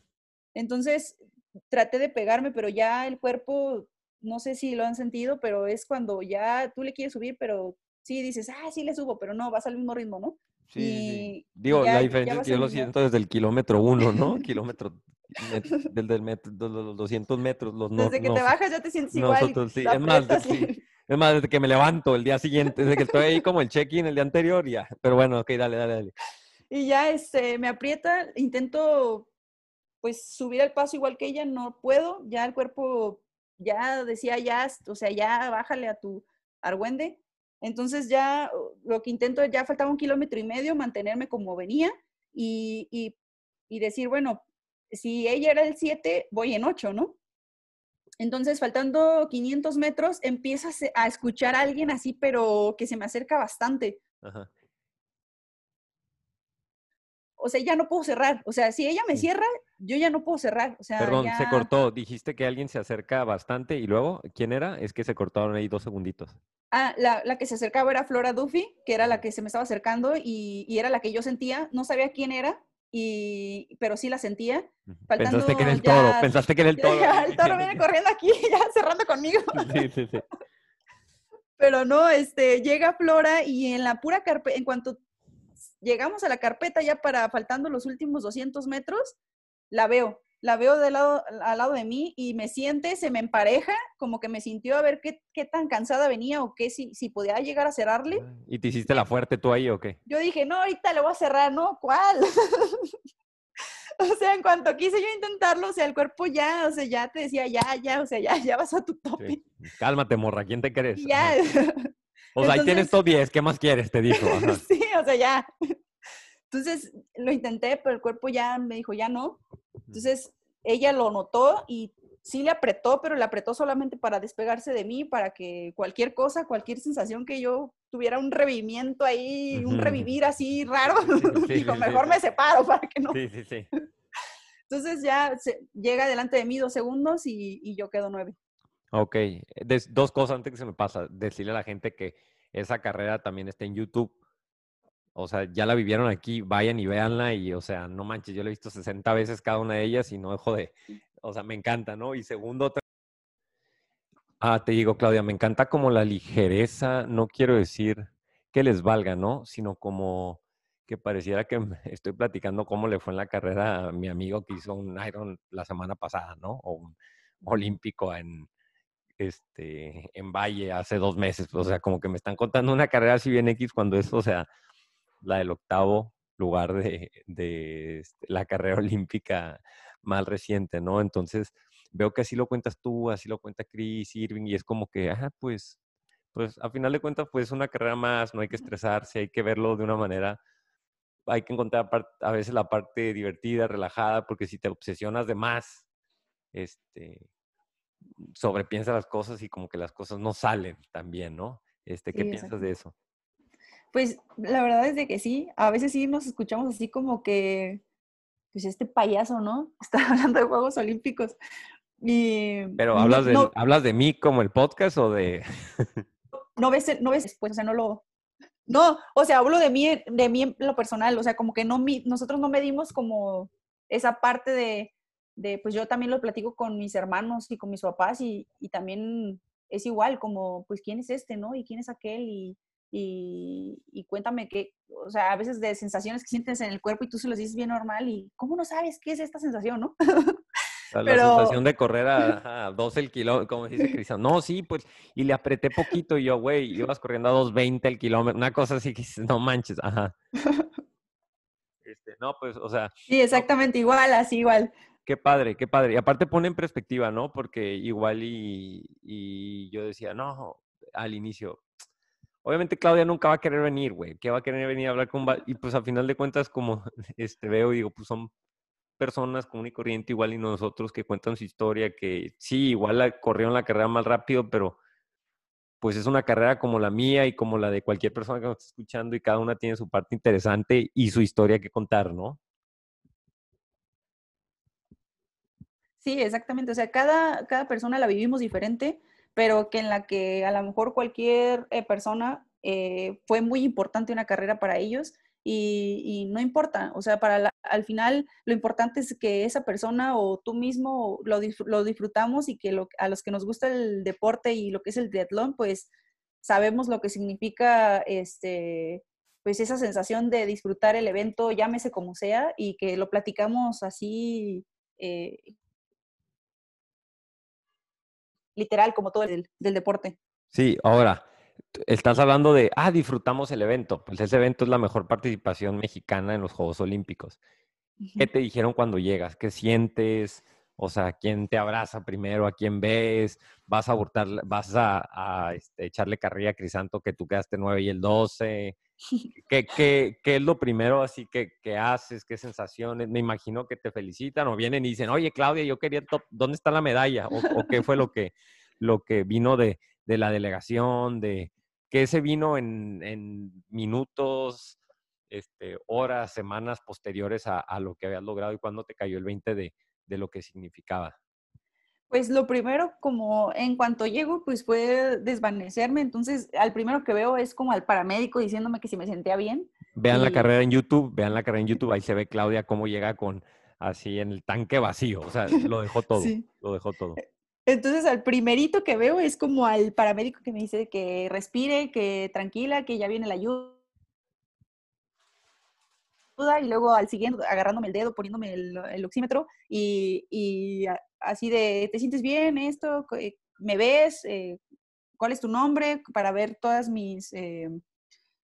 Entonces traté de pegarme, pero ya el cuerpo, no sé si lo han sentido, pero es cuando ya tú le quieres subir, pero sí dices, ah, sí le subo, pero no, vas al mismo ritmo, ¿no? Sí, y, sí. Digo, ya, la diferencia es que yo lo siento desde el kilómetro uno, ¿no? kilómetro, del, del metro, de los 200 metros. Los desde no, que no, te bajas ya te sientes igual. Nosotros, sí. Es más, de, sí. es más, desde que me levanto el día siguiente, desde que estoy ahí como el check-in el día anterior, ya. Pero bueno, ok, dale, dale, dale. Y ya este, me aprieta, intento pues subir el paso igual que ella, no puedo, ya el cuerpo ya decía ya, o sea, ya bájale a tu, Argüende. Entonces ya lo que intento, ya faltaba un kilómetro y medio, mantenerme como venía y, y, y decir, bueno, si ella era el 7, voy en 8, ¿no? Entonces, faltando 500 metros, empiezas a escuchar a alguien así, pero que se me acerca bastante. Ajá. O sea, ya no puedo cerrar. O sea, si ella me cierra, yo ya no puedo cerrar. O sea, Perdón, se cortó. Dijiste que alguien se acerca bastante y luego, ¿quién era? Es que se cortaron ahí dos segunditos. Ah, la, la que se acercaba era Flora Duffy, que era la que se me estaba acercando y, y era la que yo sentía. No sabía quién era, y, pero sí la sentía. Faltando Pensaste que era el toro, ya- pensaste que era el toro. el toro viene corriendo aquí, ya cerrando conmigo. Sí, sí, sí. Pero no, este, llega Flora y en la pura carpeta, en cuanto llegamos a la carpeta ya para faltando los últimos 200 metros, la veo, la veo de lado, al lado de mí y me siente, se me empareja, como que me sintió a ver qué, qué tan cansada venía o qué, si, si podía llegar a cerrarle. ¿Y te hiciste la fuerte tú ahí o qué? Yo dije, no, ahorita le voy a cerrar, ¿no? ¿Cuál? o sea, en cuanto quise yo intentarlo, o sea, el cuerpo ya, o sea, ya te decía, ya, ya, o sea, ya, ya vas a tu tope. Sí. Cálmate, morra, ¿quién te crees? Ya. O sea, ahí tienes top 10, ¿qué más quieres? Te dijo. Sí, o sea, ya. Entonces lo intenté, pero el cuerpo ya me dijo, ya no. Entonces ella lo notó y sí le apretó, pero le apretó solamente para despegarse de mí, para que cualquier cosa, cualquier sensación que yo tuviera un revivimiento ahí, un Ujú. revivir así raro, sí, dijo, sí, mejor sí. me separo para que no. Sí, sí, sí. Entonces ya se- llega delante de mí dos segundos y, y yo quedo nueve. Ok, des- dos cosas antes que se me pasa. Decirle a la gente que esa carrera también está en YouTube. O sea, ya la vivieron aquí, vayan y véanla y, o sea, no manches, yo la he visto 60 veces cada una de ellas y no dejo de, o sea, me encanta, ¿no? Y segundo, otra- ah, te digo, Claudia, me encanta como la ligereza, no quiero decir que les valga, ¿no? Sino como que pareciera que estoy platicando cómo le fue en la carrera a mi amigo que hizo un Iron la semana pasada, ¿no? O un olímpico en, este, en Valle hace dos meses. O sea, como que me están contando una carrera así bien X cuando es, o sea, la del octavo lugar de, de este, la carrera olímpica más reciente, ¿no? Entonces, veo que así lo cuentas tú, así lo cuenta Chris Irving, y es como que, pues, pues a final de cuentas, pues una carrera más, no hay que estresarse, hay que verlo de una manera, hay que encontrar a veces la parte divertida, relajada, porque si te obsesionas de más, este, sobrepiensa las cosas y como que las cosas no salen tan bien, ¿no? Este, ¿qué Sí, piensas de eso? Pues la verdad es de que sí, a veces sí nos escuchamos así como que, pues este payaso, ¿no? Está hablando de Juegos Olímpicos. Y Pero no- hablas de, hablas de mí como el podcast o de... no ves, no ves después, o sea, no lo... No, o sea, hablo de mí, de mí en lo personal, o sea, como que no mi- nosotros no medimos como esa parte de, de, pues yo también lo platico con mis hermanos y con mis papás y, y también es igual, como, pues, ¿quién es este, no? ¿Y quién es aquel? Y, y, y cuéntame qué, o sea, a veces de sensaciones que sientes en el cuerpo y tú se los dices bien normal y, ¿cómo no sabes qué es esta sensación, no? O sea, La Pero- sensación de correr a, a 12 el kilómetro, como dice Cristian. No, sí, pues, y le apreté poquito y yo, güey, ibas corriendo a 2.20 el kilómetro, una cosa así que dices, no manches, ajá. Este, no, pues, o sea, Sí, exactamente igual, así igual. qué padre, qué padre. Y aparte pone en perspectiva, ¿no? Porque igual y, y yo decía, no, al inicio, obviamente Claudia nunca va a querer venir, güey, que va a querer venir a hablar con... Y pues a final de cuentas, como este, veo y digo, pues son personas común y corriente igual y nosotros que cuentan su historia, que sí, igual la, corrieron la carrera más rápido, pero pues es una carrera como la mía y como la de cualquier persona que nos esté escuchando y cada una tiene su parte interesante y su historia que contar, ¿no? Sí, exactamente. O sea, cada, cada persona la vivimos diferente, pero que en la que a lo mejor cualquier eh, persona eh, fue muy importante una carrera para ellos y, y no importa. O sea, para la- al final lo importante es que esa persona o tú mismo lo, lo disfrutamos y que lo- a los que nos gusta el deporte y lo que es el triatlón, pues sabemos lo que significa este pues esa sensación de disfrutar el evento, llámese como sea, y que lo platicamos así eh, literal como todo el del deporte. Sí, ahora, estás hablando de, ah, disfrutamos el evento. Pues ese evento es la mejor participación mexicana en los Juegos Olímpicos. ¿Qué te dijeron cuando llegas? ¿Qué sientes? O sea, ¿quién te abraza primero? ¿A quién ves? ¿Vas a abortar, vas a, a, este, echarle carrilla a Crisanto que tú quedaste 9 y el 12? ¿Qué, qué, qué es lo primero así que, que, haces? ¿Qué sensaciones? Me imagino que te felicitan o vienen y dicen, oye, Claudia, yo quería top, ¿dónde está la medalla? O, o, qué fue lo que, lo que vino de, de la delegación, de qué se vino en, en minutos, este, horas, semanas posteriores a, a, lo que habías logrado y cuándo te cayó el 20 de, de lo que significaba? Pues lo primero, como en cuanto llego, pues fue desvanecerme. Entonces, al primero que veo es como al paramédico diciéndome que si me sentía bien. Vean y... la carrera en YouTube, vean la carrera en YouTube, ahí se ve Claudia cómo llega con así en el tanque vacío, o sea, lo dejó todo, sí. lo dejó todo. Entonces, al primerito que veo es como al paramédico que me dice que respire, que tranquila, que ya viene la ayuda y luego al siguiente agarrándome el dedo, poniéndome el, el oxímetro y, y, así de, ¿te sientes bien esto? ¿Me ves? Eh, ¿Cuál es tu nombre? Para ver todas mis, eh,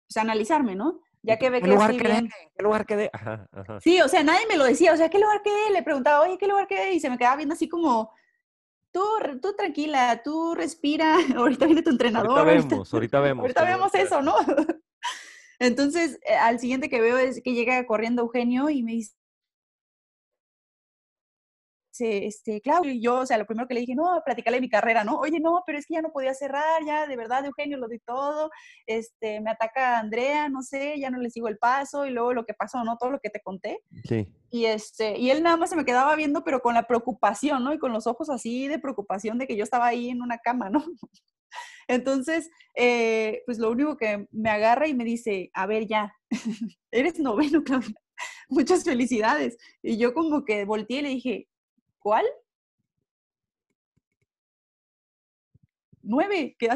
pues analizarme, ¿no? Ya que ve ¿Qué que lugar estoy bien. ¿Qué lugar quedé? Ajá, ajá. Sí, o sea, nadie me lo decía, o sea, ¿qué lugar quedé? Le preguntaba, oye, ¿qué lugar quedé? Y se me quedaba viendo así como, tú, tú tranquila, tú respira, ahorita viene tu entrenador. Ahorita vemos, ahorita vemos. Ahorita vemos eso, ¿no? Entonces, eh, al siguiente que veo es que llega corriendo Eugenio y me dice, este, Claudio, y yo, o sea, lo primero que le dije, no, platicale mi carrera, ¿no? Oye, no, pero es que ya no podía cerrar, ya, de verdad, Eugenio, lo di todo, este, me ataca Andrea, no sé, ya no le sigo el paso, y luego lo que pasó, ¿no? Todo lo que te conté. Sí. Y este, y él nada más se me quedaba viendo, pero con la preocupación, ¿no? Y con los ojos así de preocupación de que yo estaba ahí en una cama, ¿no? Entonces, eh, pues lo único que me agarra y me dice, a ver, ya, eres noveno, Claudia. Muchas felicidades. Y yo como que volteé y le dije, ¿cuál? Nueve, que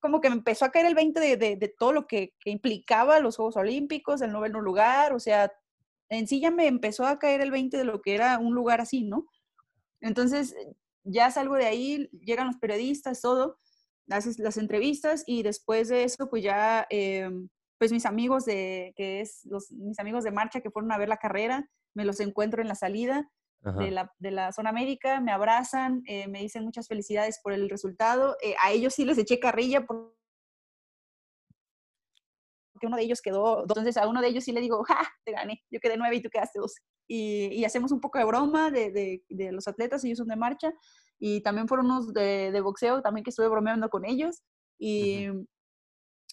como que me empezó a caer el 20 de, de, de todo lo que, que, implicaba los Juegos Olímpicos, el noveno lugar, o sea, en sí ya me empezó a caer el 20 de lo que era un lugar así, ¿no? Entonces, ya salgo de ahí, llegan los periodistas, todo, haces las entrevistas y después de eso, pues ya, eh, pues mis amigos de, que es, los, mis amigos de marcha que fueron a ver la carrera, me los encuentro en la salida de la, de la, zona médica, me abrazan, eh, me dicen muchas felicidades por el resultado. Eh, a ellos sí les eché carrilla porque uno de ellos quedó, entonces a uno de ellos sí le digo, ¡ja! Te gané, yo quedé nueve y tú quedaste dos. Y, y hacemos un poco de broma de, de, de, los atletas, ellos son de marcha, y también fueron unos de, de boxeo, también que estuve bromeando con ellos. Y, uh -huh.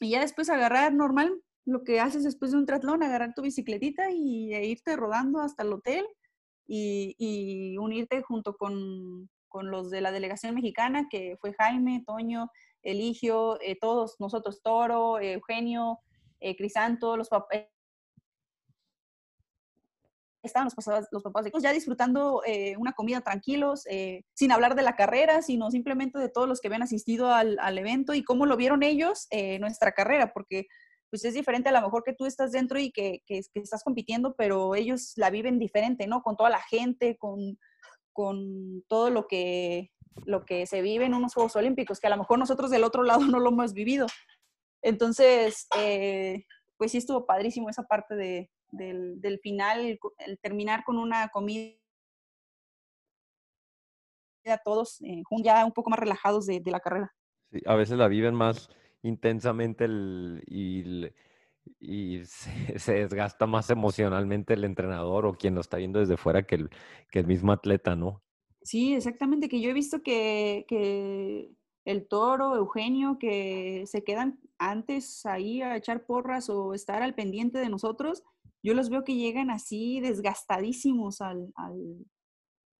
y ya después agarrar normal, lo que haces después de un triatlón, agarrar tu bicicletita y e irte rodando hasta el hotel y, y unirte junto con, con, los de la delegación mexicana, que fue Jaime, Toño, Eligio, eh, todos nosotros, Toro, eh, Eugenio, eh, Crisanto, los papás. Estaban los papás, los papás ya disfrutando eh, una comida tranquilos, eh, sin hablar de la carrera, sino simplemente de todos los que habían asistido al, al evento y cómo lo vieron ellos eh, nuestra carrera, porque pues es diferente a lo mejor que tú estás dentro y que, que, que, estás compitiendo, pero ellos la viven diferente, ¿no? Con toda la gente, con, con todo lo que, lo que se vive en unos Juegos Olímpicos, que a lo mejor nosotros del otro lado no lo hemos vivido. Entonces, eh, pues sí estuvo padrísimo esa parte de, del, del, final, el, terminar con una comida todos eh, ya un poco más relajados de, de la carrera. Sí, a veces la viven más intensamente el, y, y se, se, desgasta más emocionalmente el entrenador o quien lo está viendo desde fuera que el, que el mismo atleta, ¿no? Sí, exactamente, que yo he visto que, que el toro, Eugenio, que se quedan antes ahí a echar porras o estar al pendiente de nosotros, yo los veo que llegan así desgastadísimos al, al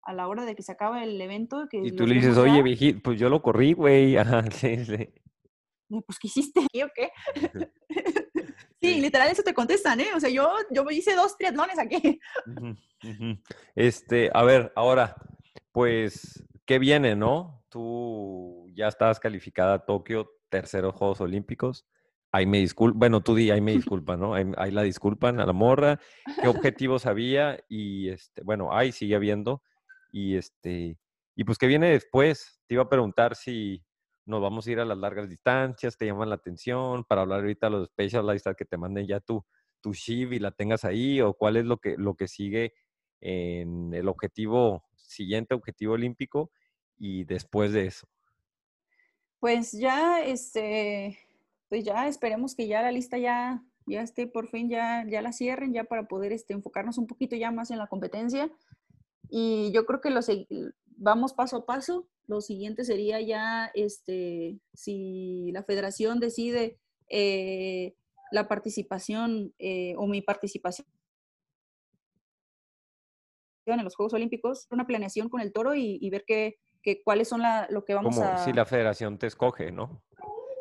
a la hora de que se acaba el evento. Que y tú le dices, oye, viejito, pues yo lo corrí, güey. sí, sí pues, ¿qué hiciste aquí o qué? sí, literal, eso te contestan, ¿eh? O sea, yo, yo hice dos triatlones aquí. Este, a ver, ahora, pues, ¿qué viene, no? Tú ya estás calificada a Tokio, terceros Juegos Olímpicos. Ahí me disculpa, bueno, tú di, ahí me disculpa, ¿no? Ahí, ahí, la disculpan a la morra. ¿Qué objetivos había? Y, este, bueno, ahí sigue habiendo. Y, este, y pues, ¿qué viene después? Te iba a preguntar si nos vamos a ir a las largas distancias, te llaman la atención, para hablar ahorita los specialized que te manden ya tu, tu shiv y la tengas ahí, o cuál es lo que, lo que sigue en el objetivo, siguiente objetivo olímpico y después de eso? Pues ya, este, pues ya esperemos que ya la lista ya, ya esté por fin, ya, ya la cierren, ya para poder este, enfocarnos un poquito ya más en la competencia. Y yo creo que lo segui- vamos paso a paso. Lo siguiente sería ya, este, si la federación decide eh, la participación eh, o mi participación en los Juegos Olímpicos, una planeación con el toro y ver qué, qué- cuáles son la, lo que vamos Como a... si la federación te escoge, ¿no?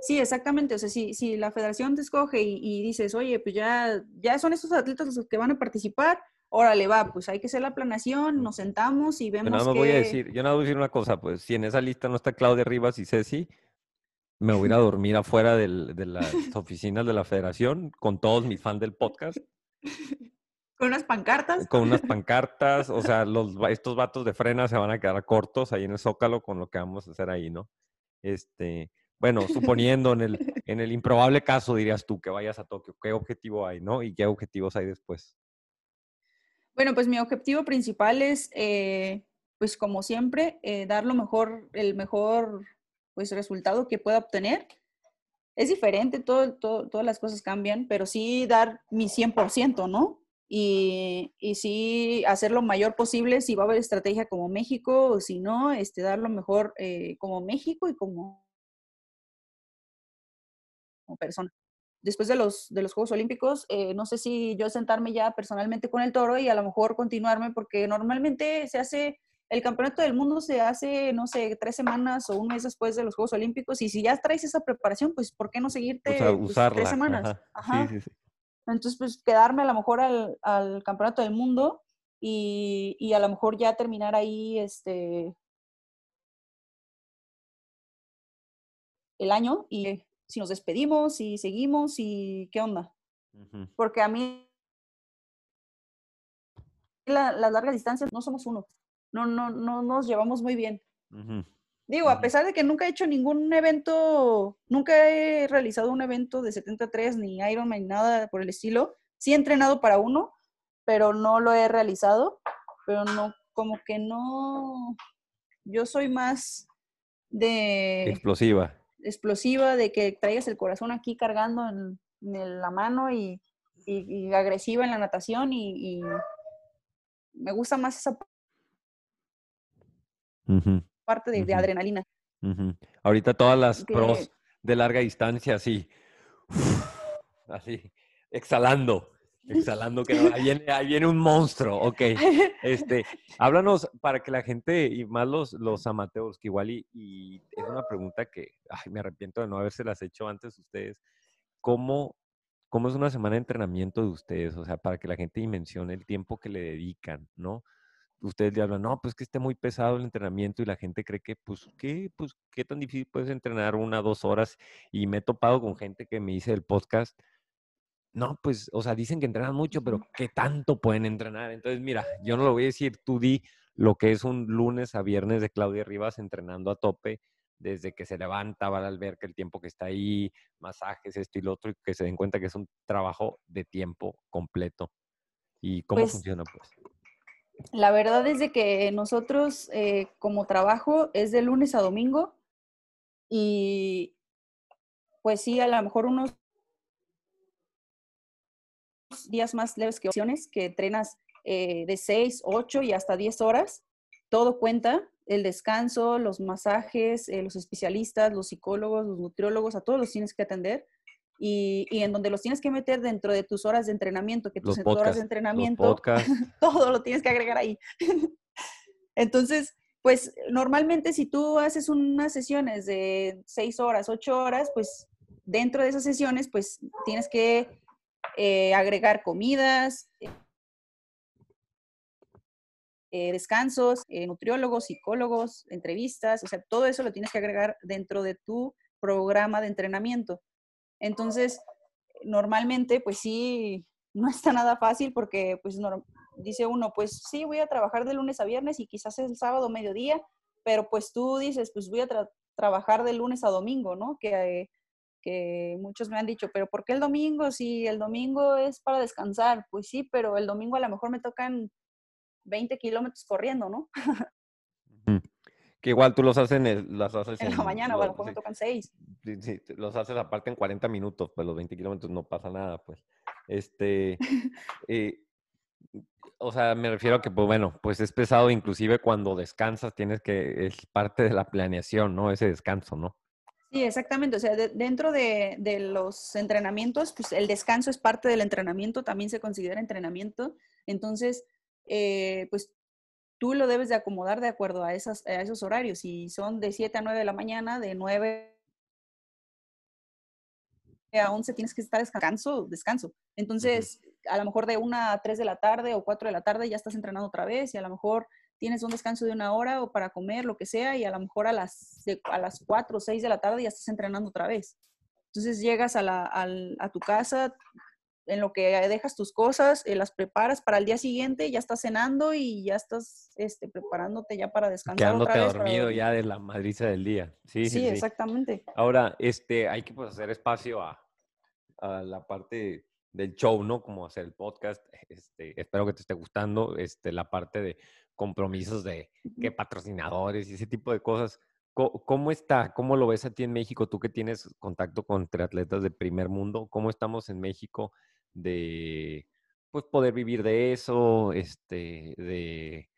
Sí, exactamente. O sea, si, si la federación te escoge y, y dices, oye, pues ya, ya son estos atletas los que van a participar, órale, va, pues hay que hacer la planeación, nos sentamos y Yo vemos nada más qué... voy a decir, yo nada más voy a decir una cosa, pues si en esa lista no está Claudia Rivas y Ceci, me voy a ir a dormir afuera del- de las oficinas de la federación con todos mis fans del podcast, Con unas pancartas. con unas pancartas, o sea, los, estos vatos de frena se van a quedar cortos ahí en el Zócalo con lo que vamos a hacer ahí, ¿no? Este, bueno, suponiendo en el, en el improbable caso, dirías tú, que vayas a Tokio, ¿qué objetivo hay, no? ¿Y qué objetivos hay después? Bueno, pues mi objetivo principal es, eh, pues como siempre, eh, dar lo mejor, el mejor pues, resultado que pueda obtener. Es diferente, todo, todo- todas las cosas cambian, pero sí dar mi 100%, ¿no? Y, y sí hacer lo mayor posible, si va a haber estrategia como México o si no, este, dar lo mejor eh, como México y como, como persona después de los, de los Juegos Olímpicos, eh, no sé si yo sentarme ya personalmente con el toro y a lo mejor continuarme, porque normalmente se hace, el campeonato del mundo se hace, no sé, tres semanas o un mes después de los Juegos Olímpicos, y si ya traes esa preparación, pues ¿por qué no seguirte O sea, pues, tres semanas? ajá, Ajá. Sí, sí, sí. Entonces, pues quedarme a lo mejor al, al campeonato del mundo y, y a lo mejor ya terminar ahí este el año y si nos despedimos, si seguimos y qué onda porque a mí la- las largas distancias no somos uno, no, no, no nos llevamos muy bien. Ujú. Digo, a pesar de que nunca he hecho ningún evento, nunca he realizado un evento de 73 ni Ironman ni nada por el estilo, sí he entrenado para uno, pero no lo he realizado, pero no, como que no, yo soy más de Explosiva. explosiva, de que traigas el corazón aquí cargando en, en la mano y, y- y agresiva en la natación y, y me gusta más esa Ujú, parte de, adrenalina. Ahorita todas las Que- pros de larga distancia, así. Así, exhalando. Exhalando, que no, ahí viene, ahí viene un monstruo. Ok. Este, háblanos para que la gente y más los, los amateurs, que igual y, y es una pregunta que ay, me arrepiento de no habérselas hecho antes ustedes. ¿Cómo, ¿Cómo es una semana de entrenamiento de ustedes? O sea, para que la gente dimensione el tiempo que le dedican, ¿no? Ustedes le hablan, no, pues que esté muy pesado el entrenamiento y la gente cree que, pues, ¿qué? Pues, ¿qué tan difícil puedes entrenar una, dos horas? Y me he topado con gente que me dice el podcast, no, pues, o sea, dicen que entrenan mucho, pero ¿qué tanto pueden entrenar? Entonces, mira, yo no lo voy a decir, tú di lo que es un lunes a viernes de Claudia Rivas entrenando a tope, desde que se levanta, va a la alberca, el tiempo que está ahí, masajes, esto y lo otro, y que se den cuenta que es un trabajo de tiempo completo. ¿Y cómo Pues, funciona, pues? La verdad es de que nosotros eh, como trabajo es de lunes a domingo y pues sí, a lo mejor unos días más leves que opciones, que entrenas eh, de 6, 8 y hasta 10 horas. Todo cuenta, el descanso, los masajes, eh, los especialistas, los psicólogos, los nutriólogos, a todos los tienes que atender. Y, y en donde los tienes que meter dentro de tus horas de entrenamiento, que tus horas de entrenamiento todo lo tienes que agregar ahí. Entonces, pues normalmente si tú haces unas sesiones de seis horas, ocho horas, pues dentro de esas sesiones, pues tienes que eh, agregar comidas, eh, descansos, eh, nutriólogos, psicólogos, entrevistas, o sea, todo eso lo tienes que agregar dentro de tu programa de entrenamiento. Entonces, normalmente, pues sí, no está nada fácil porque, pues, dice uno, pues sí, voy a trabajar de lunes a viernes y quizás el sábado mediodía, pero pues tú dices, pues voy a tra- trabajar de lunes a domingo, ¿no? Que, que muchos me han dicho, pero ¿por qué el domingo? Si el domingo es para descansar, pues sí, pero el domingo a lo mejor me tocan 20 kilómetros corriendo, ¿no? Que igual tú los haces en, el- las haces En la mañana, o a lo mejor me tocan 6. sí, los haces aparte en 40 minutos, pues los 20 kilómetros no pasa nada, pues. Este, eh, o sea, me refiero a que, pues bueno, pues es pesado, inclusive cuando descansas, tienes que, es parte de la planeación, ¿no? Ese descanso, ¿no? Sí, exactamente. O sea, de- dentro de, de los entrenamientos, pues el descanso es parte del entrenamiento, también se considera entrenamiento. Entonces, eh, pues tú lo debes de acomodar de acuerdo a, esas, a esos horarios. Si son de 7 a 9 de la mañana, de 9 a 11 tienes que estar descanso, descanso. Entonces, a lo mejor de 1 a 3 de la tarde o 4 de la tarde ya estás entrenando otra vez y a lo mejor tienes un descanso de una hora o para comer, lo que sea, y a lo mejor a las, de- a las 4 o 6 de la tarde ya estás entrenando otra vez. Entonces llegas a, la, a tu casa, en lo que dejas tus cosas, eh, las preparas para el día siguiente, ya estás cenando y ya estás este, preparándote ya para descansar Quedándote otra vez. para dormido ya de la madriza del día. Sí, Sí, sí, sí. exactamente. Ahora, este, hay que pues, hacer espacio a, a la parte del show, ¿no? Como hacer el podcast. Este, espero que te esté gustando. Este, la parte de compromisos de que patrocinadores y ese tipo de cosas. Co- ¿Cómo está? ¿Cómo lo ves a ti en México? Tú que tienes contacto con triatletas de primer mundo, ¿cómo estamos en México de pues poder vivir de eso? Este, de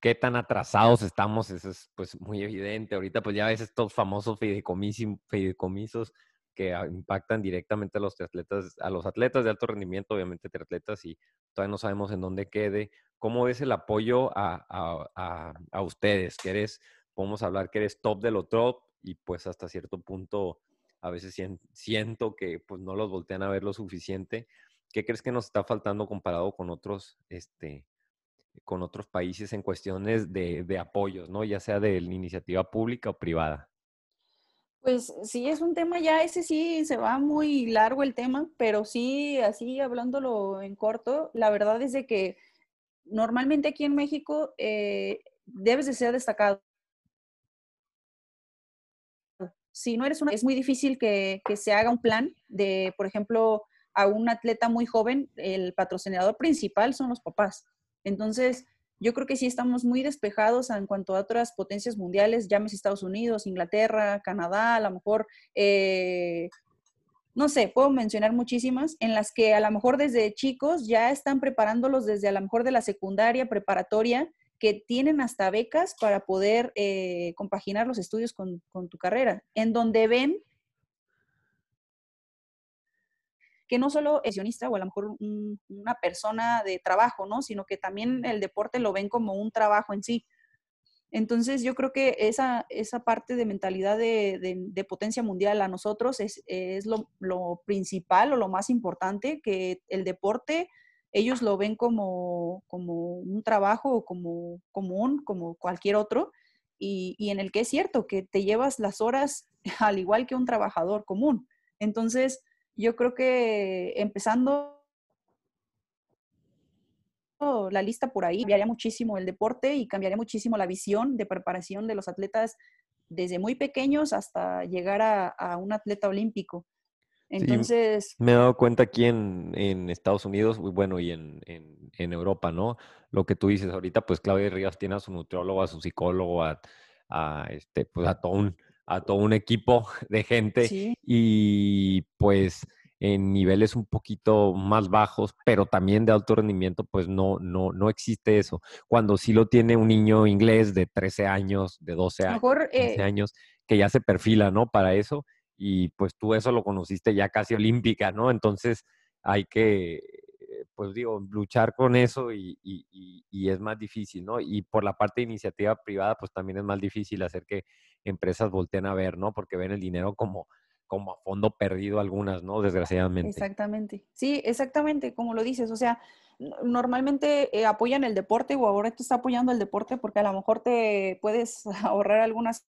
qué tan atrasados estamos, eso es pues muy evidente. Ahorita pues ya ves estos famosos fideicomisos que ah, impactan directamente a los atletas, a los atletas de alto rendimiento, obviamente triatletas, y todavía no sabemos en dónde quede. ¿Cómo es el apoyo a, a- a- a ustedes? Que eres, podemos hablar que eres top de lo top y pues hasta cierto punto a veces sien- siento que pues no los voltean a ver lo suficiente. ¿Qué crees que nos está faltando comparado con otros, este, con otros países en cuestiones de, de apoyos, ¿no? Ya sea de iniciativa pública o privada. Pues sí, es un tema ya, ese sí se va muy largo el tema, pero sí, así hablándolo en corto, la verdad es de que normalmente aquí en México eh, debes de ser destacado. Si no eres una, es muy difícil que, que se haga un plan de, por ejemplo, a un atleta muy joven, el patrocinador principal son los papás. Entonces, yo creo que sí estamos muy despejados en cuanto a otras potencias mundiales, llámese Estados Unidos, Inglaterra, Canadá, a lo mejor, eh, no sé, puedo mencionar muchísimas, en las que a lo mejor desde chicos ya están preparándolos desde a lo mejor de la secundaria, preparatoria, que tienen hasta becas para poder eh, compaginar los estudios con, tu carrera, en donde ven que no solo es guionista o a lo mejor un- una persona de trabajo, ¿no? Sino que también el deporte lo ven como un trabajo en sí. Entonces yo creo que esa, esa parte de mentalidad de, potencia mundial a nosotros es, es lo principal o lo más importante, que el deporte ellos lo ven como, como un trabajo o como común, como cualquier otro, y, y en el que es cierto que te llevas las horas al igual que un trabajador común. Entonces, yo creo que empezando la lista por ahí, cambiaría muchísimo el deporte y cambiaría muchísimo la visión de preparación de los atletas desde muy pequeños hasta llegar a, a un atleta olímpico. Entonces, Me he dado cuenta aquí en, en Estados Unidos, bueno, y en, en, en Europa, ¿no? Lo que tú dices ahorita, pues Claudia Rivas tiene a su nutriólogo, a su psicólogo, a, a, este, pues a todo un, a todo un equipo de gente sí, y pues en niveles un poquito más bajos, pero también de alto rendimiento, pues no, no, no existe eso. Cuando sí lo tiene un niño inglés de 13 años, de 12 a lo años, mejor 15 eh, años, que ya se perfila, ¿no? Para eso, y pues tú eso lo conociste ya casi olímpica, ¿no? Entonces hay que, eh, pues digo, luchar con eso y, y- y- y es más difícil, ¿no? Y por la parte de iniciativa privada, pues también es más difícil hacer que empresas volteen a ver, ¿no? Porque ven el dinero como, como a fondo perdido algunas, ¿no? Desgraciadamente. Exactamente. Sí, exactamente, como lo dices. O sea, normalmente eh, apoyan el deporte o ahora te está apoyando el deporte porque a lo mejor te puedes ahorrar algunas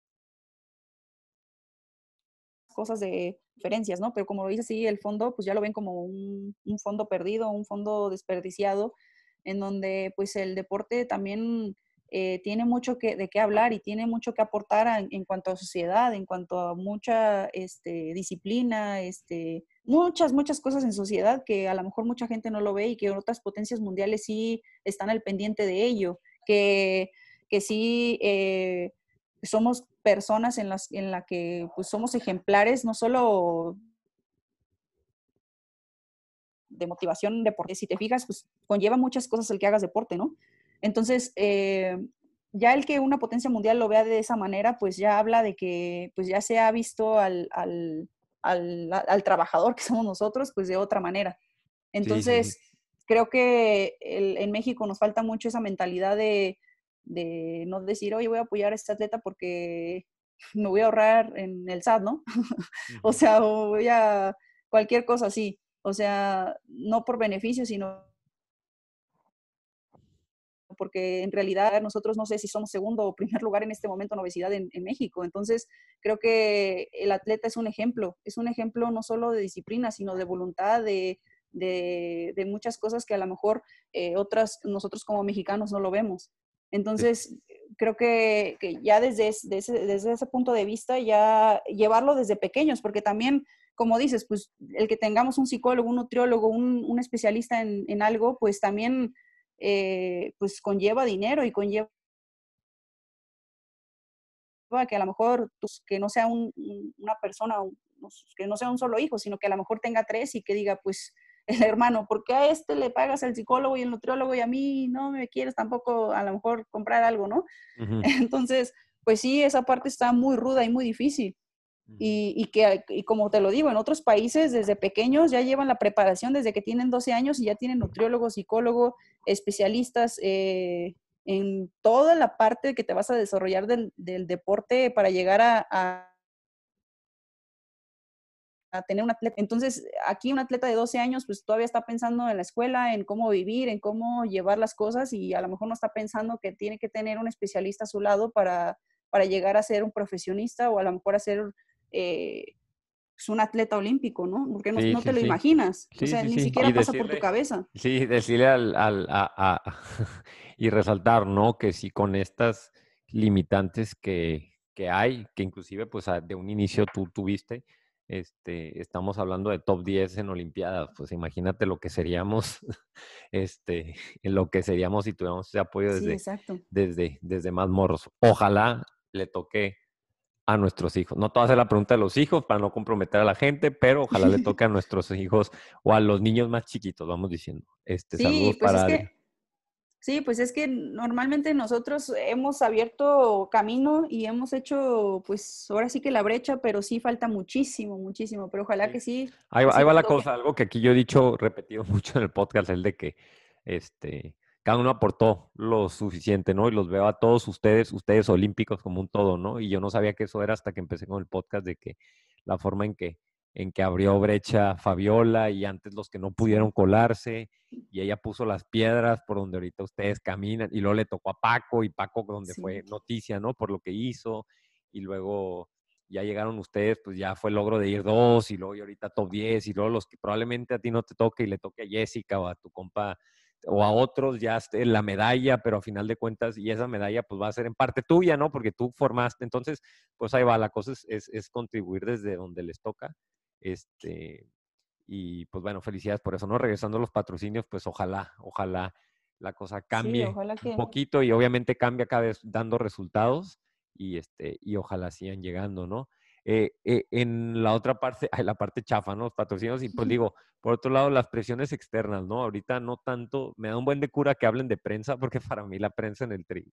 cosas de diferencias, ¿no? Pero como lo dices, sí, el fondo, pues ya lo ven como un, un fondo perdido, un fondo desperdiciado, en donde pues el deporte también eh, tiene mucho que, de qué hablar y tiene mucho que aportar a- en cuanto a sociedad, en cuanto a mucha este, disciplina, este, muchas, muchas cosas en sociedad que a lo mejor mucha gente no lo ve y que otras potencias mundiales sí están al pendiente de ello, que, que sí eh, somos personas en las en la que pues, somos ejemplares, no solo de motivación deporte. Si te fijas, pues conlleva muchas cosas el que hagas deporte, ¿no? Entonces, eh, ya el que una potencia mundial lo vea de esa manera, pues ya habla de que pues ya se ha visto al, al, al, al trabajador que somos nosotros, pues de otra manera. Entonces, creo que el- en México nos falta mucho esa mentalidad de, de no decir, oye, voy a apoyar a este atleta porque me voy a ahorrar en el SAT, ¿no? o sea, o voy a cualquier cosa así. O sea, no por beneficio, sino porque en realidad nosotros no sé si somos segundo o primer lugar en este momento en obesidad en, en México. Entonces, creo que el atleta es un ejemplo, es un ejemplo no solo de disciplina, sino de voluntad, de, de, de muchas cosas que a lo mejor eh, otras, nosotros como mexicanos no lo vemos. Entonces, creo que, ya desde, es- de ese, punto de vista, ya llevarlo desde pequeños, porque también, como dices, pues el que tengamos un psicólogo, un nutriólogo, un, especialista en, algo, pues también eh, pues conlleva dinero y conlleva que a lo mejor pues, que no sea un- un- una persona, que no sea un solo hijo, sino que a lo mejor tenga tres y que diga, pues, el hermano, ¿por qué a este le pagas el psicólogo y el nutriólogo y a mí no me quieres tampoco a lo mejor comprar algo, ¿no? Entonces, pues sí, esa parte está muy ruda y muy difícil. Y, y que, y como te lo digo, en otros países desde pequeños ya llevan la preparación desde que tienen 12 años y ya tienen nutriólogo, psicólogo, especialistas eh, en toda la parte que te vas a desarrollar del, del deporte para llegar a, a- a tener un atleta. Entonces, aquí un atleta de 12 años, pues todavía está pensando en la escuela, en cómo vivir, en cómo llevar las cosas y a lo mejor no está pensando que tiene que tener un especialista a su lado para, para llegar a ser un profesionista o a lo mejor a ser eh, pues, un atleta olímpico, ¿no? Porque no, Sí, no sí, te lo sí. imaginas. O sea, ni siquiera Y pasa por tu cabeza. Sí, decirle al, al- a- a- y resaltar, ¿no? Que si con estas limitantes que, que hay, que inclusive pues de un inicio tú tuviste, este, estamos hablando de top 10 en Olimpiadas, pues imagínate lo que seríamos, este, lo que seríamos si tuviéramos ese apoyo desde, desde, desde más morros. Ojalá le toque a nuestros hijos. No te voy a hacer la pregunta de los hijos para no comprometer a la gente, pero ojalá le toque a nuestros hijos o a los niños más chiquitos, vamos diciendo. Este, Sí, saludos pues para es Adri. que, sí, pues es que normalmente nosotros hemos abierto camino y hemos hecho, pues ahora sí que la brecha, pero sí falta muchísimo, muchísimo, pero ojalá Sí. que sí. Ahí, va- sí la toque. cosa, algo que aquí yo he dicho, repetido mucho en el podcast, el de que este, cada uno aportó lo suficiente, ¿no? Y los veo a todos ustedes, ustedes olímpicos como un todo, ¿no? Y yo no sabía que eso era hasta que empecé con el podcast, de que la forma en que, en que abrió brecha Fabiola y antes los que no pudieron colarse, y ella puso las piedras por donde ahorita ustedes caminan, y luego le tocó a Paco, y Paco donde Sí. fue noticia, ¿no? Por lo que hizo, y luego ya llegaron ustedes, pues ya fue el logro de ir dos, y luego y ahorita top 10, y luego los que probablemente a ti no te toque y le toque a Jessica o a tu compa o a otros ya esté la medalla, pero a final de cuentas, y esa medalla pues va a ser en parte tuya, ¿no? Porque tú formaste, entonces, pues ahí va, la cosa es, es, es contribuir desde donde les toca, este, y pues bueno, felicidades por eso, ¿no? Regresando a los patrocinios, pues ojalá, ojalá la cosa cambie ojalá que- un poquito y obviamente cambia cada vez dando resultados y este y ojalá sigan llegando, ¿no? Eh, eh, en la otra parte, la parte chafa, ¿no? Los patrocinios y pues digo, por otro lado, las presiones externas, ¿no? Ahorita no tanto, me da un buen de cura que hablen de prensa porque para mí la prensa en el tri,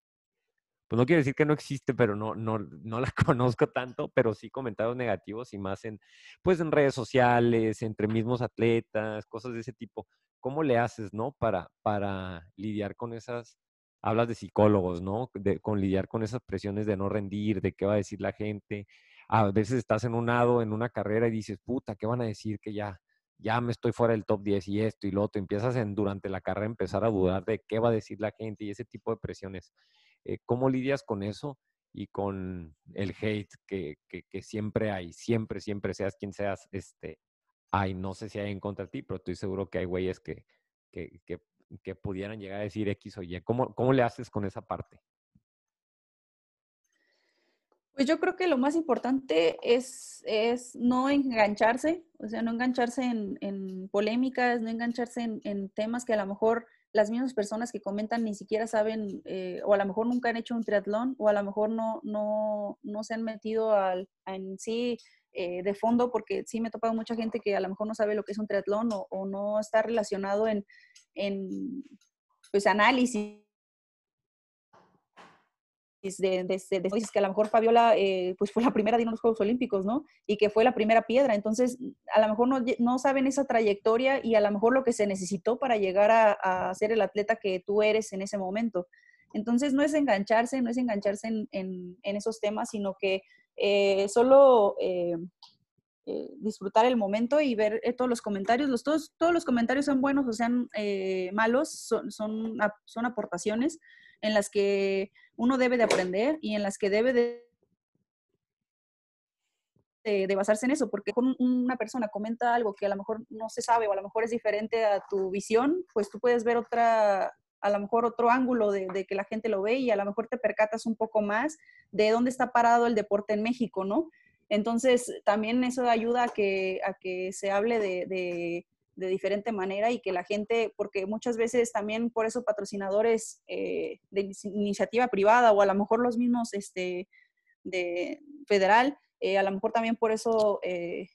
pues no quiero decir que no existe, pero no, no, no la conozco tanto, pero sí comentarios negativos y más en, pues en redes sociales, entre mismos atletas, cosas de ese tipo. ¿Cómo le haces, no? Para, para lidiar con esas, hablas de psicólogos, ¿no? De, con lidiar con esas presiones de no rendir, de qué va a decir la gente. A veces estás en un lado, en una carrera y dices, puta, ¿qué van a decir que ya, ya me estoy fuera del top 10 y esto y lo otro? Empiezas en, durante la carrera a empezar a dudar de qué va a decir la gente y ese tipo de presiones. Eh, ¿Cómo lidias con eso y con el hate que, siempre hay? Siempre, siempre, seas quien seas, este, hay, no sé si hay en contra de ti, pero estoy seguro que hay güeyes que, que, que, pudieran llegar a decir X o Y. ¿Cómo, ¿Cómo le haces con esa parte? Pues yo creo que lo más importante es, es no engancharse, o sea, no engancharse en, polémicas, no engancharse en, en, temas que a lo mejor las mismas personas que comentan ni siquiera saben, eh, o a lo mejor nunca han hecho un triatlón, o a lo mejor no, no, no se han metido al, en sí eh, de fondo, porque sí me he topado mucha gente que a lo mejor no sabe lo que es un triatlón o, o no está relacionado en, en pues, análisis de, de, de, de, que a lo mejor Fabiola eh, pues fue la primera de los Juegos Olímpicos, ¿no? Y que fue la primera piedra. Entonces, a lo mejor no, no saben esa trayectoria y a lo mejor lo que se necesitó para llegar a, a, ser el atleta que tú eres en ese momento. Entonces, no es engancharse, no es engancharse en, en, en esos temas, sino que eh, solo eh, eh, disfrutar el momento y ver eh, todos los comentarios. Los, todos, todos los comentarios son buenos o sean eh, malos, son, son, son aportaciones en las que uno debe de aprender y en las que debe de, basarse en eso, porque con una persona comenta algo que a lo mejor no se sabe o a lo mejor es diferente a tu visión, pues tú puedes ver otra, a lo mejor otro ángulo de, que la gente lo ve y a lo mejor te percatas un poco más de dónde está parado el deporte en México, ¿no? Entonces, también eso ayuda a que, a que se hable de, de, diferente manera y que la gente, porque muchas veces también por eso patrocinadores eh, de iniciativa privada o a lo mejor los mismos este, de federal, eh, a lo mejor también por eso eh,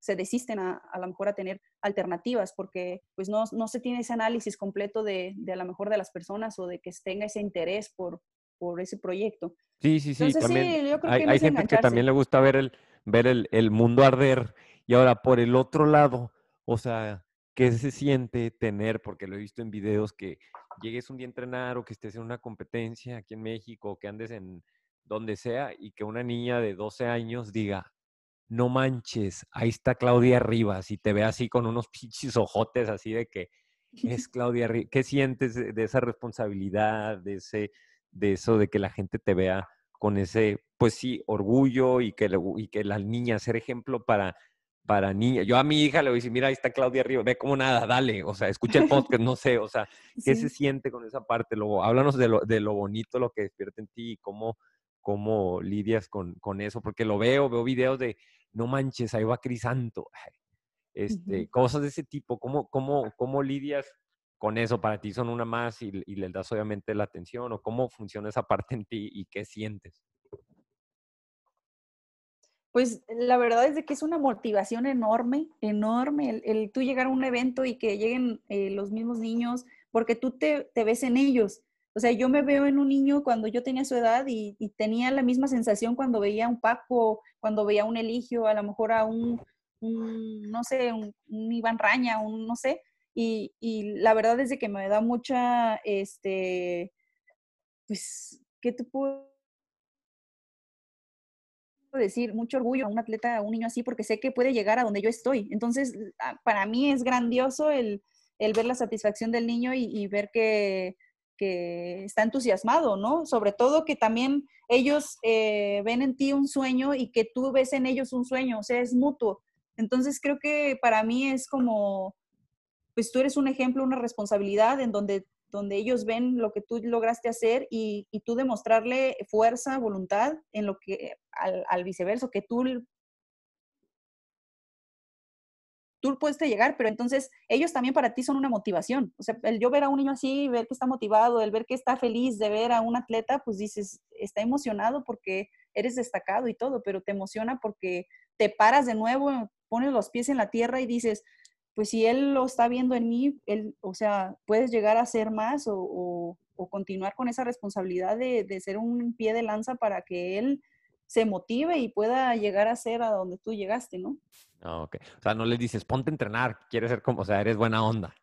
se desisten a, a lo mejor a tener alternativas, porque pues no, no se tiene ese análisis completo de, de, a lo mejor de las personas o de que tenga ese interés por, por ese proyecto. Sí, sí, sí. Entonces, también sí, yo creo que hay, no hay gente que también le gusta ver el, ver el, el, mundo arder. Y ahora, por el otro lado, o sea, ¿qué se siente tener? Porque lo he visto en videos que llegues un día a entrenar o que estés en una competencia aquí en México o que andes en donde sea y que una niña de 12 años diga, no manches, ahí está Claudia Rivas y te ve así con unos pinches ojotes así de que es Claudia Rivas. ¿Qué sientes de, de esa responsabilidad, de ese de eso de que la gente te vea con ese, pues sí, orgullo y que, y que las niñas ser ejemplo para, para niñas. Yo a mi hija le voy a decir, mira, ahí está Claudia Río, ve como nada, dale, o sea, escucha el podcast, no sé, o sea, ¿qué sí. se siente con esa parte? Luego, háblanos de lo, de lo bonito, lo que despierta en ti y cómo, cómo lidias con, con eso, porque lo veo, veo videos de, no manches, ahí va Crisanto, este, uh -huh. cosas de ese tipo, ¿cómo, cómo, cómo lidias con eso para ti son una más y, les das obviamente la atención o cómo funciona esa parte en ti y qué sientes? Pues la verdad es de que es una motivación enorme, enorme el, tú llegar a un evento y que lleguen eh, los mismos niños, porque tú te, ves en ellos. O sea, yo me veo en un niño cuando yo tenía su edad y, tenía la misma sensación cuando veía a un Paco, cuando veía a un Eligio, a lo mejor a un, un no sé, un, un Iván Raña, un no sé, y, la verdad es de que me da mucha, este, pues, ¿qué te puedo decir? Mucho orgullo a un atleta, a un niño así, porque sé que puede llegar a donde yo estoy. Entonces, para mí es grandioso el, el ver la satisfacción del niño y, y ver que, que, está entusiasmado, ¿no? Sobre todo que también ellos eh, ven en ti un sueño y que tú ves en ellos un sueño, o sea, es mutuo. Entonces, creo que para mí es como pues tú eres un ejemplo, una responsabilidad en donde, donde ellos ven lo que tú lograste hacer y, tú demostrarle fuerza, voluntad en lo que, al, al viceversa, que tú, tú puedes llegar, pero entonces ellos también para ti son una motivación. O sea, el yo ver a un niño así, ver que está motivado, el ver que está feliz de ver a un atleta, pues dices, está emocionado porque eres destacado y todo, pero te emociona porque te paras de nuevo, pones los pies en la tierra y dices, pues si él lo está viendo en mí, él, o sea, puedes llegar a ser más o, o, o continuar con esa responsabilidad de, de, ser un pie de lanza para que él se motive y pueda llegar a ser a donde tú llegaste, ¿no? Oh, ok. O sea, no le dices, ponte a entrenar, quieres ser como, o sea, eres buena onda.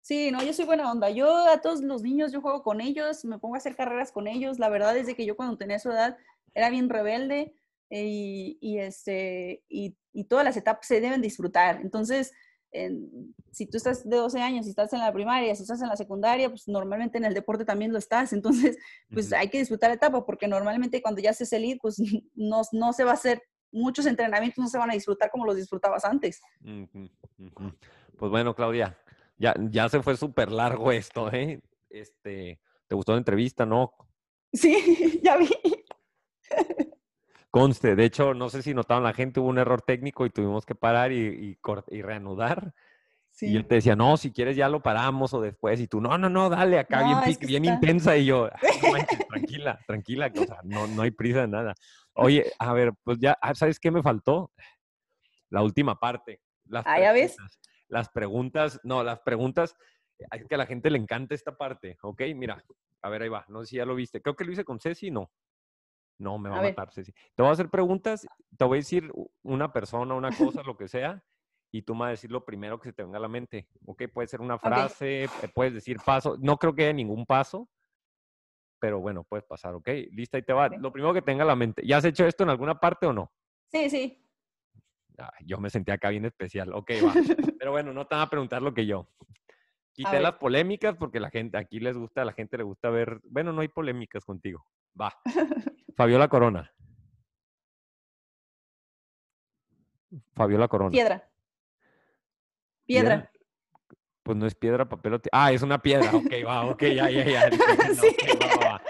Sí, no, yo soy buena onda. Yo a todos los niños, yo juego con ellos, me pongo a hacer carreras con ellos. La verdad es de que yo cuando tenía su edad era bien rebelde y, y, este, y, y, todas las etapas se deben disfrutar. Entonces, en, si tú estás de 12 años, si estás en la primaria, si estás en la secundaria, pues normalmente en el deporte también lo estás. Entonces, pues uh -huh. hay que disfrutar la etapa porque normalmente cuando ya haces elite, pues no, no se va a hacer, muchos entrenamientos no se van a disfrutar como los disfrutabas antes. Uh -huh. Uh -huh. Pues bueno, Claudia, ya, ya se fue súper largo esto, ¿eh? Este, ¿te gustó la entrevista, no? Sí, ya vi. Conste, de hecho, no sé si notaron la gente, hubo un error técnico y tuvimos que parar y, y, cort- y reanudar. Sí. Y él te decía, no, si quieres ya lo paramos o después. Y tú, no, no, no, dale acá, No, bien, pic- bien está- intensa. Y yo, "Ay, no manches, tranquila, tranquila, que, o sea, no, no hay prisa de nada. Oye, a ver, pues ya, ah, ¿sabes qué me faltó? La última parte. Las Ah, ¿ya ves? preguntas. Las preguntas, no, las preguntas, es que a la gente le encanta esta parte, ¿ok? Mira, a ver, ahí va, no sé si ya lo viste. Creo que lo hice con Ceci, no. No, me va A a, matar, Ceci. Te voy a hacer preguntas, te voy a decir una persona, una cosa, lo que sea, y tú me vas a decir lo primero que se te venga a la mente. Ok, puede ser una frase, eh, puedes decir paso. No creo que haya ningún paso, pero bueno, puedes pasar, ¿ok? Lista, y te va. Lo primero que tenga a la mente. ¿Ya has hecho esto en alguna parte o no? Sí, sí. Yo me sentía acá bien especial. Ok, va. Pero bueno, no te van a preguntar lo que yo. Quité las polémicas porque la gente, aquí les gusta, a la gente le gusta ver. Bueno, no hay polémicas contigo. Va. Fabiola Corona. Fabiola Corona. Piedra. Piedra. Pues no es piedra, papel o Ah, es una piedra. Ok, va, ok, ya, ya, ya. Sí. ok, va.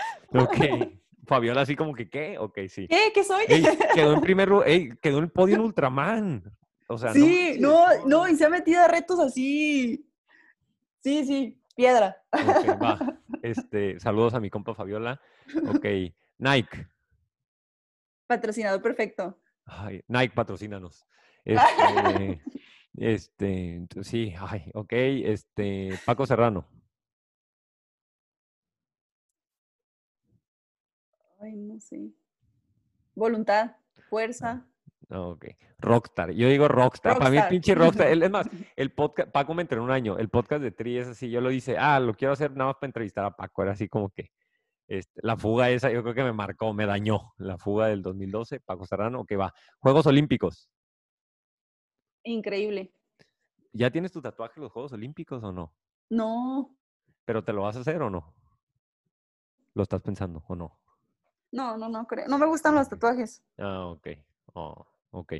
Ok. Fabiola así como que, ¿qué? Ok, sí. ¿Qué? ¿Qué soy? Ey, quedó en primer lugar, quedó en el podio en Ultraman. O sea, no sí, manches, no, no, y se ha metido a retos así. Sí, sí, piedra. Va. Este, saludos a mi compa Fabiola. Ok, Nike. Patrocinador perfecto. Ay, Nike, patrocínanos. Este, este, sí, ay, ok, este, Paco Serrano. Ay, no sé. Voluntad, fuerza. Ah, Ok, Rockstar. Yo digo Rockstar. Para mí Rockstar. pinche Rockstar. Es más, el podcast, Paco me entrenó un año. El podcast de Tri es así. Yo lo hice, ah, lo quiero hacer nada más para entrevistar a Paco. Era así como que este, la fuga esa, yo creo que me marcó, me dañó. La fuga del 2012, Paco Serrano, que va. Juegos Olímpicos. Increíble. ¿Ya tienes tu tatuaje en los Juegos Olímpicos o no? No, ¿Pero te lo vas a hacer o no? ¿Lo estás pensando o no? no, no, no creo. No me gustan los tatuajes. Ah, ok. Oh, ok.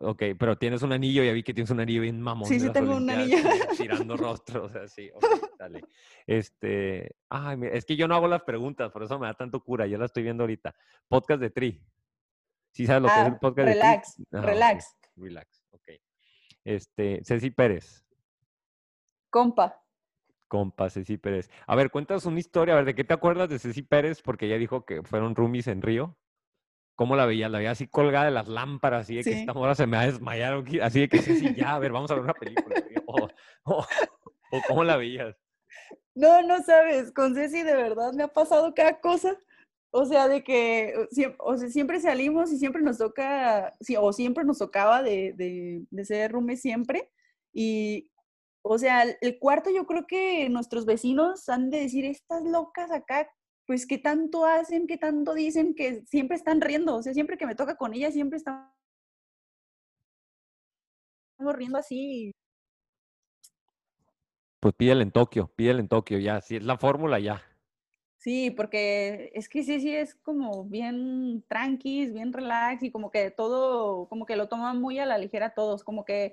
Ok, pero tienes un anillo, ya vi que tienes un anillo bien mamón. Sí, sí tengo un anillo. Tirando rostro, o sea, sí. ok, dale. Este, ay, es que yo no hago las preguntas, por eso me da tanto cura, yo la estoy viendo ahorita. Podcast de Tri. ¿Sí sabes lo que es el Ah, podcast relax, de Tri? Ah, ok, relax. Relax, ok. Este, Ceci Pérez. Compa. Compa, Ceci Pérez. A ver, cuéntanos una historia, a ver, ¿de qué te acuerdas de Ceci Pérez? Porque ella dijo que fueron roomies en Río. ¿Cómo la veías? La veía así colgada de las lámparas, así de que Sí. esta hora se me va a desmayar, o que- así de que Ceci, ya, a ver, vamos a ver una película. O, o- o ¿cómo la veías? No, no sabes, con Ceci de verdad me ha pasado cada cosa. O sea, de que siempre, o sea, siempre salimos y siempre nos toca, sí, o siempre nos tocaba de, de, de ser roomies siempre. Y, o sea, el- el cuarto yo creo que nuestros vecinos han de decir, estas locas acá, pues, ¿qué tanto hacen? ¿Qué tanto dicen? Que siempre están riendo. O sea, siempre que me toca con ella, siempre estamos riendo así. Pues pídele en Tokio, pídele en Tokio, ya. Si es la fórmula, ya. Sí, porque es que sí, sí es como bien tranquis, bien relax y como que todo, como que lo toman muy a la ligera todos, como que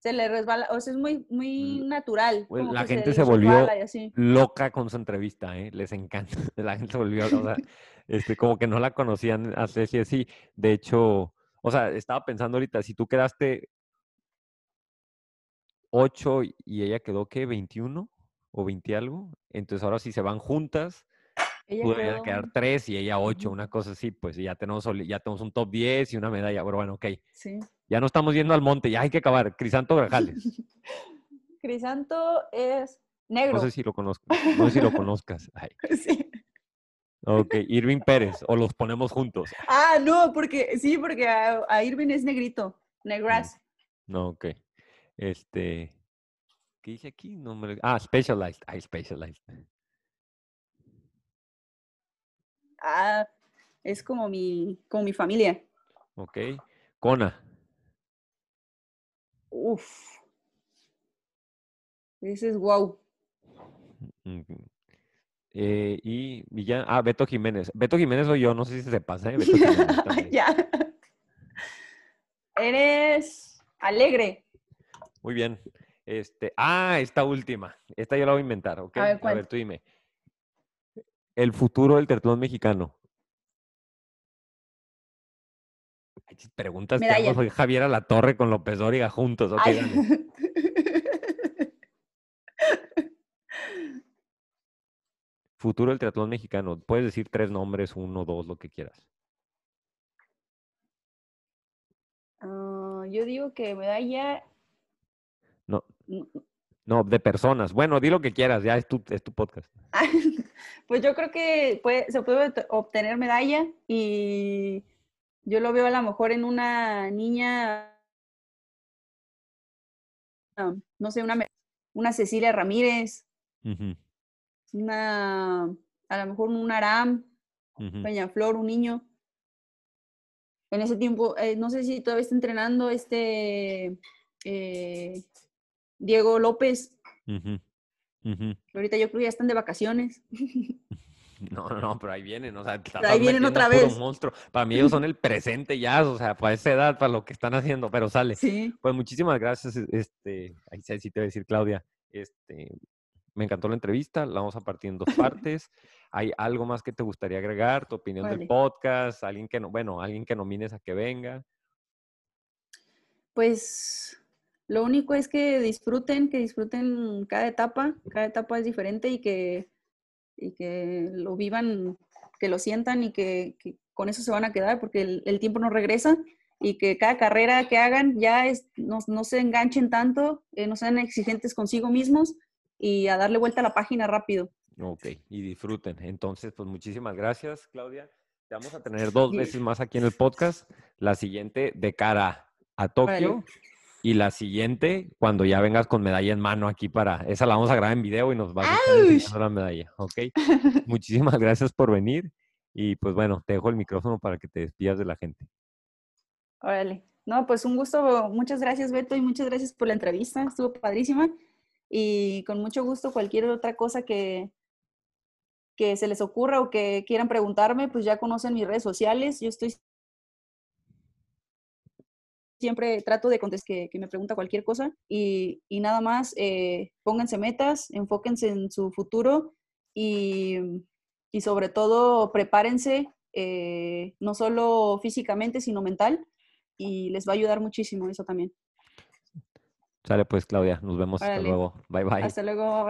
se le resbala, o sea, es muy, muy natural. Pues, como la gente se volvió loca con su entrevista, ¿eh? Les encanta. La gente se volvió, o sea, este, como que no la conocían a Ceci así. De hecho, o sea, estaba pensando ahorita, si tú quedaste 8 y ella quedó, ¿qué? ¿21 o 20 algo? Entonces ahora si se van juntas, Ella quedó- quedar 3 y ella 8, Ujú. una cosa así, pues y ya tenemos, ya tenemos un top 10 y una medalla. Pero bueno, ok. Sí. Ya no estamos yendo al monte, ya hay que acabar. Crisanto Grajales. Crisanto es negro. No sé si lo conozco. No sé si lo conozcas. Ay, Sí. ok, Irving Pérez, o los ponemos juntos. Ah, no, porque sí, porque a, a Irving es negrito, negras. No, ok. Este. ¿Qué dice aquí? No me... Ah, Specialized. Ay, Specialized. Ah, es como mi, como mi familia. Ok. Kona. Uf. Ese es wow. Ujú. Eh, y Villán. Ah, Beto Jiménez. Beto Jiménez soy yo, no sé si se pasa, ¿eh? Beto ya. Eres alegre. Muy bien. Este, ah, esta última. Esta yo la voy a inventar, ¿ok? ver, ¿cuál? tú dime. El futuro del triatlón mexicano. Ay, Preguntas que soy Javier La Torre con López Dóriga juntos. ok, Ay. dale. Futuro del triatlón mexicano. Puedes decir tres nombres, uno, dos, lo que quieras. Ah, yo digo que medalla. No, mm, no, de personas. Bueno, di lo que quieras, ya es tu, es tu podcast. Pues yo creo que puede- se puede obte- obtener medalla y yo lo veo a lo mejor en una niña, ah, no sé, una, una Cecilia Ramírez, una, a lo mejor un Aram, ujú. Peñaflor, un niño. En ese tiempo, eh, no sé si todavía está entrenando este eh, Diego López, Ahorita yo creo que ya están de vacaciones. No, no, no, pero ahí vienen, o sea, ahí vienen otra vez. monstruo. Para mí ellos son el presente ya, o sea, para esa edad, para lo que están haciendo, pero sale. Sí. Pues muchísimas gracias, e- este, ahí sí te voy a decir, Claudia, este, me encantó la entrevista, la vamos a partir en dos partes. ¿Hay algo más que te gustaría agregar? ¿Tu opinión del podcast? ¿Alguien que no, bueno, alguien que nomines a que venga? Pues lo único es que disfruten, que disfruten cada etapa, cada etapa es diferente y que, y que lo vivan, que lo sientan y que, que con eso se van a quedar porque el, el tiempo no regresa y que cada carrera que hagan ya es, no, no se enganchen tanto, eh, no sean exigentes consigo mismos y a darle vuelta a la página rápido. Ok, y disfruten. Entonces, pues muchísimas gracias, Claudia. Te vamos a tener dos veces más aquí en el podcast. La siguiente de cara a Tokio y la siguiente cuando ya vengas con medalla en mano aquí para... Esa la vamos a grabar en video y nos vas a estar la medalla, ¿ok? Muchísimas gracias por venir y pues bueno, te dejo el micrófono para que te despidas de la gente. Órale. No, pues un gusto. Muchas gracias, Beto, y muchas gracias por la entrevista. Estuvo padrísima. Y con mucho gusto, cualquier otra cosa que, que se les ocurra o que quieran preguntarme, pues ya conocen mis redes sociales. Yo estoy siempre trato de contestar que, que me pregunta cualquier cosa y, y nada más eh, pónganse metas, enfóquense en su futuro y, y sobre todo prepárense eh, no solo físicamente sino mental y les va a ayudar muchísimo eso también. Sale pues, Claudia, nos vemos. Hasta luego. Bye bye. Hasta luego.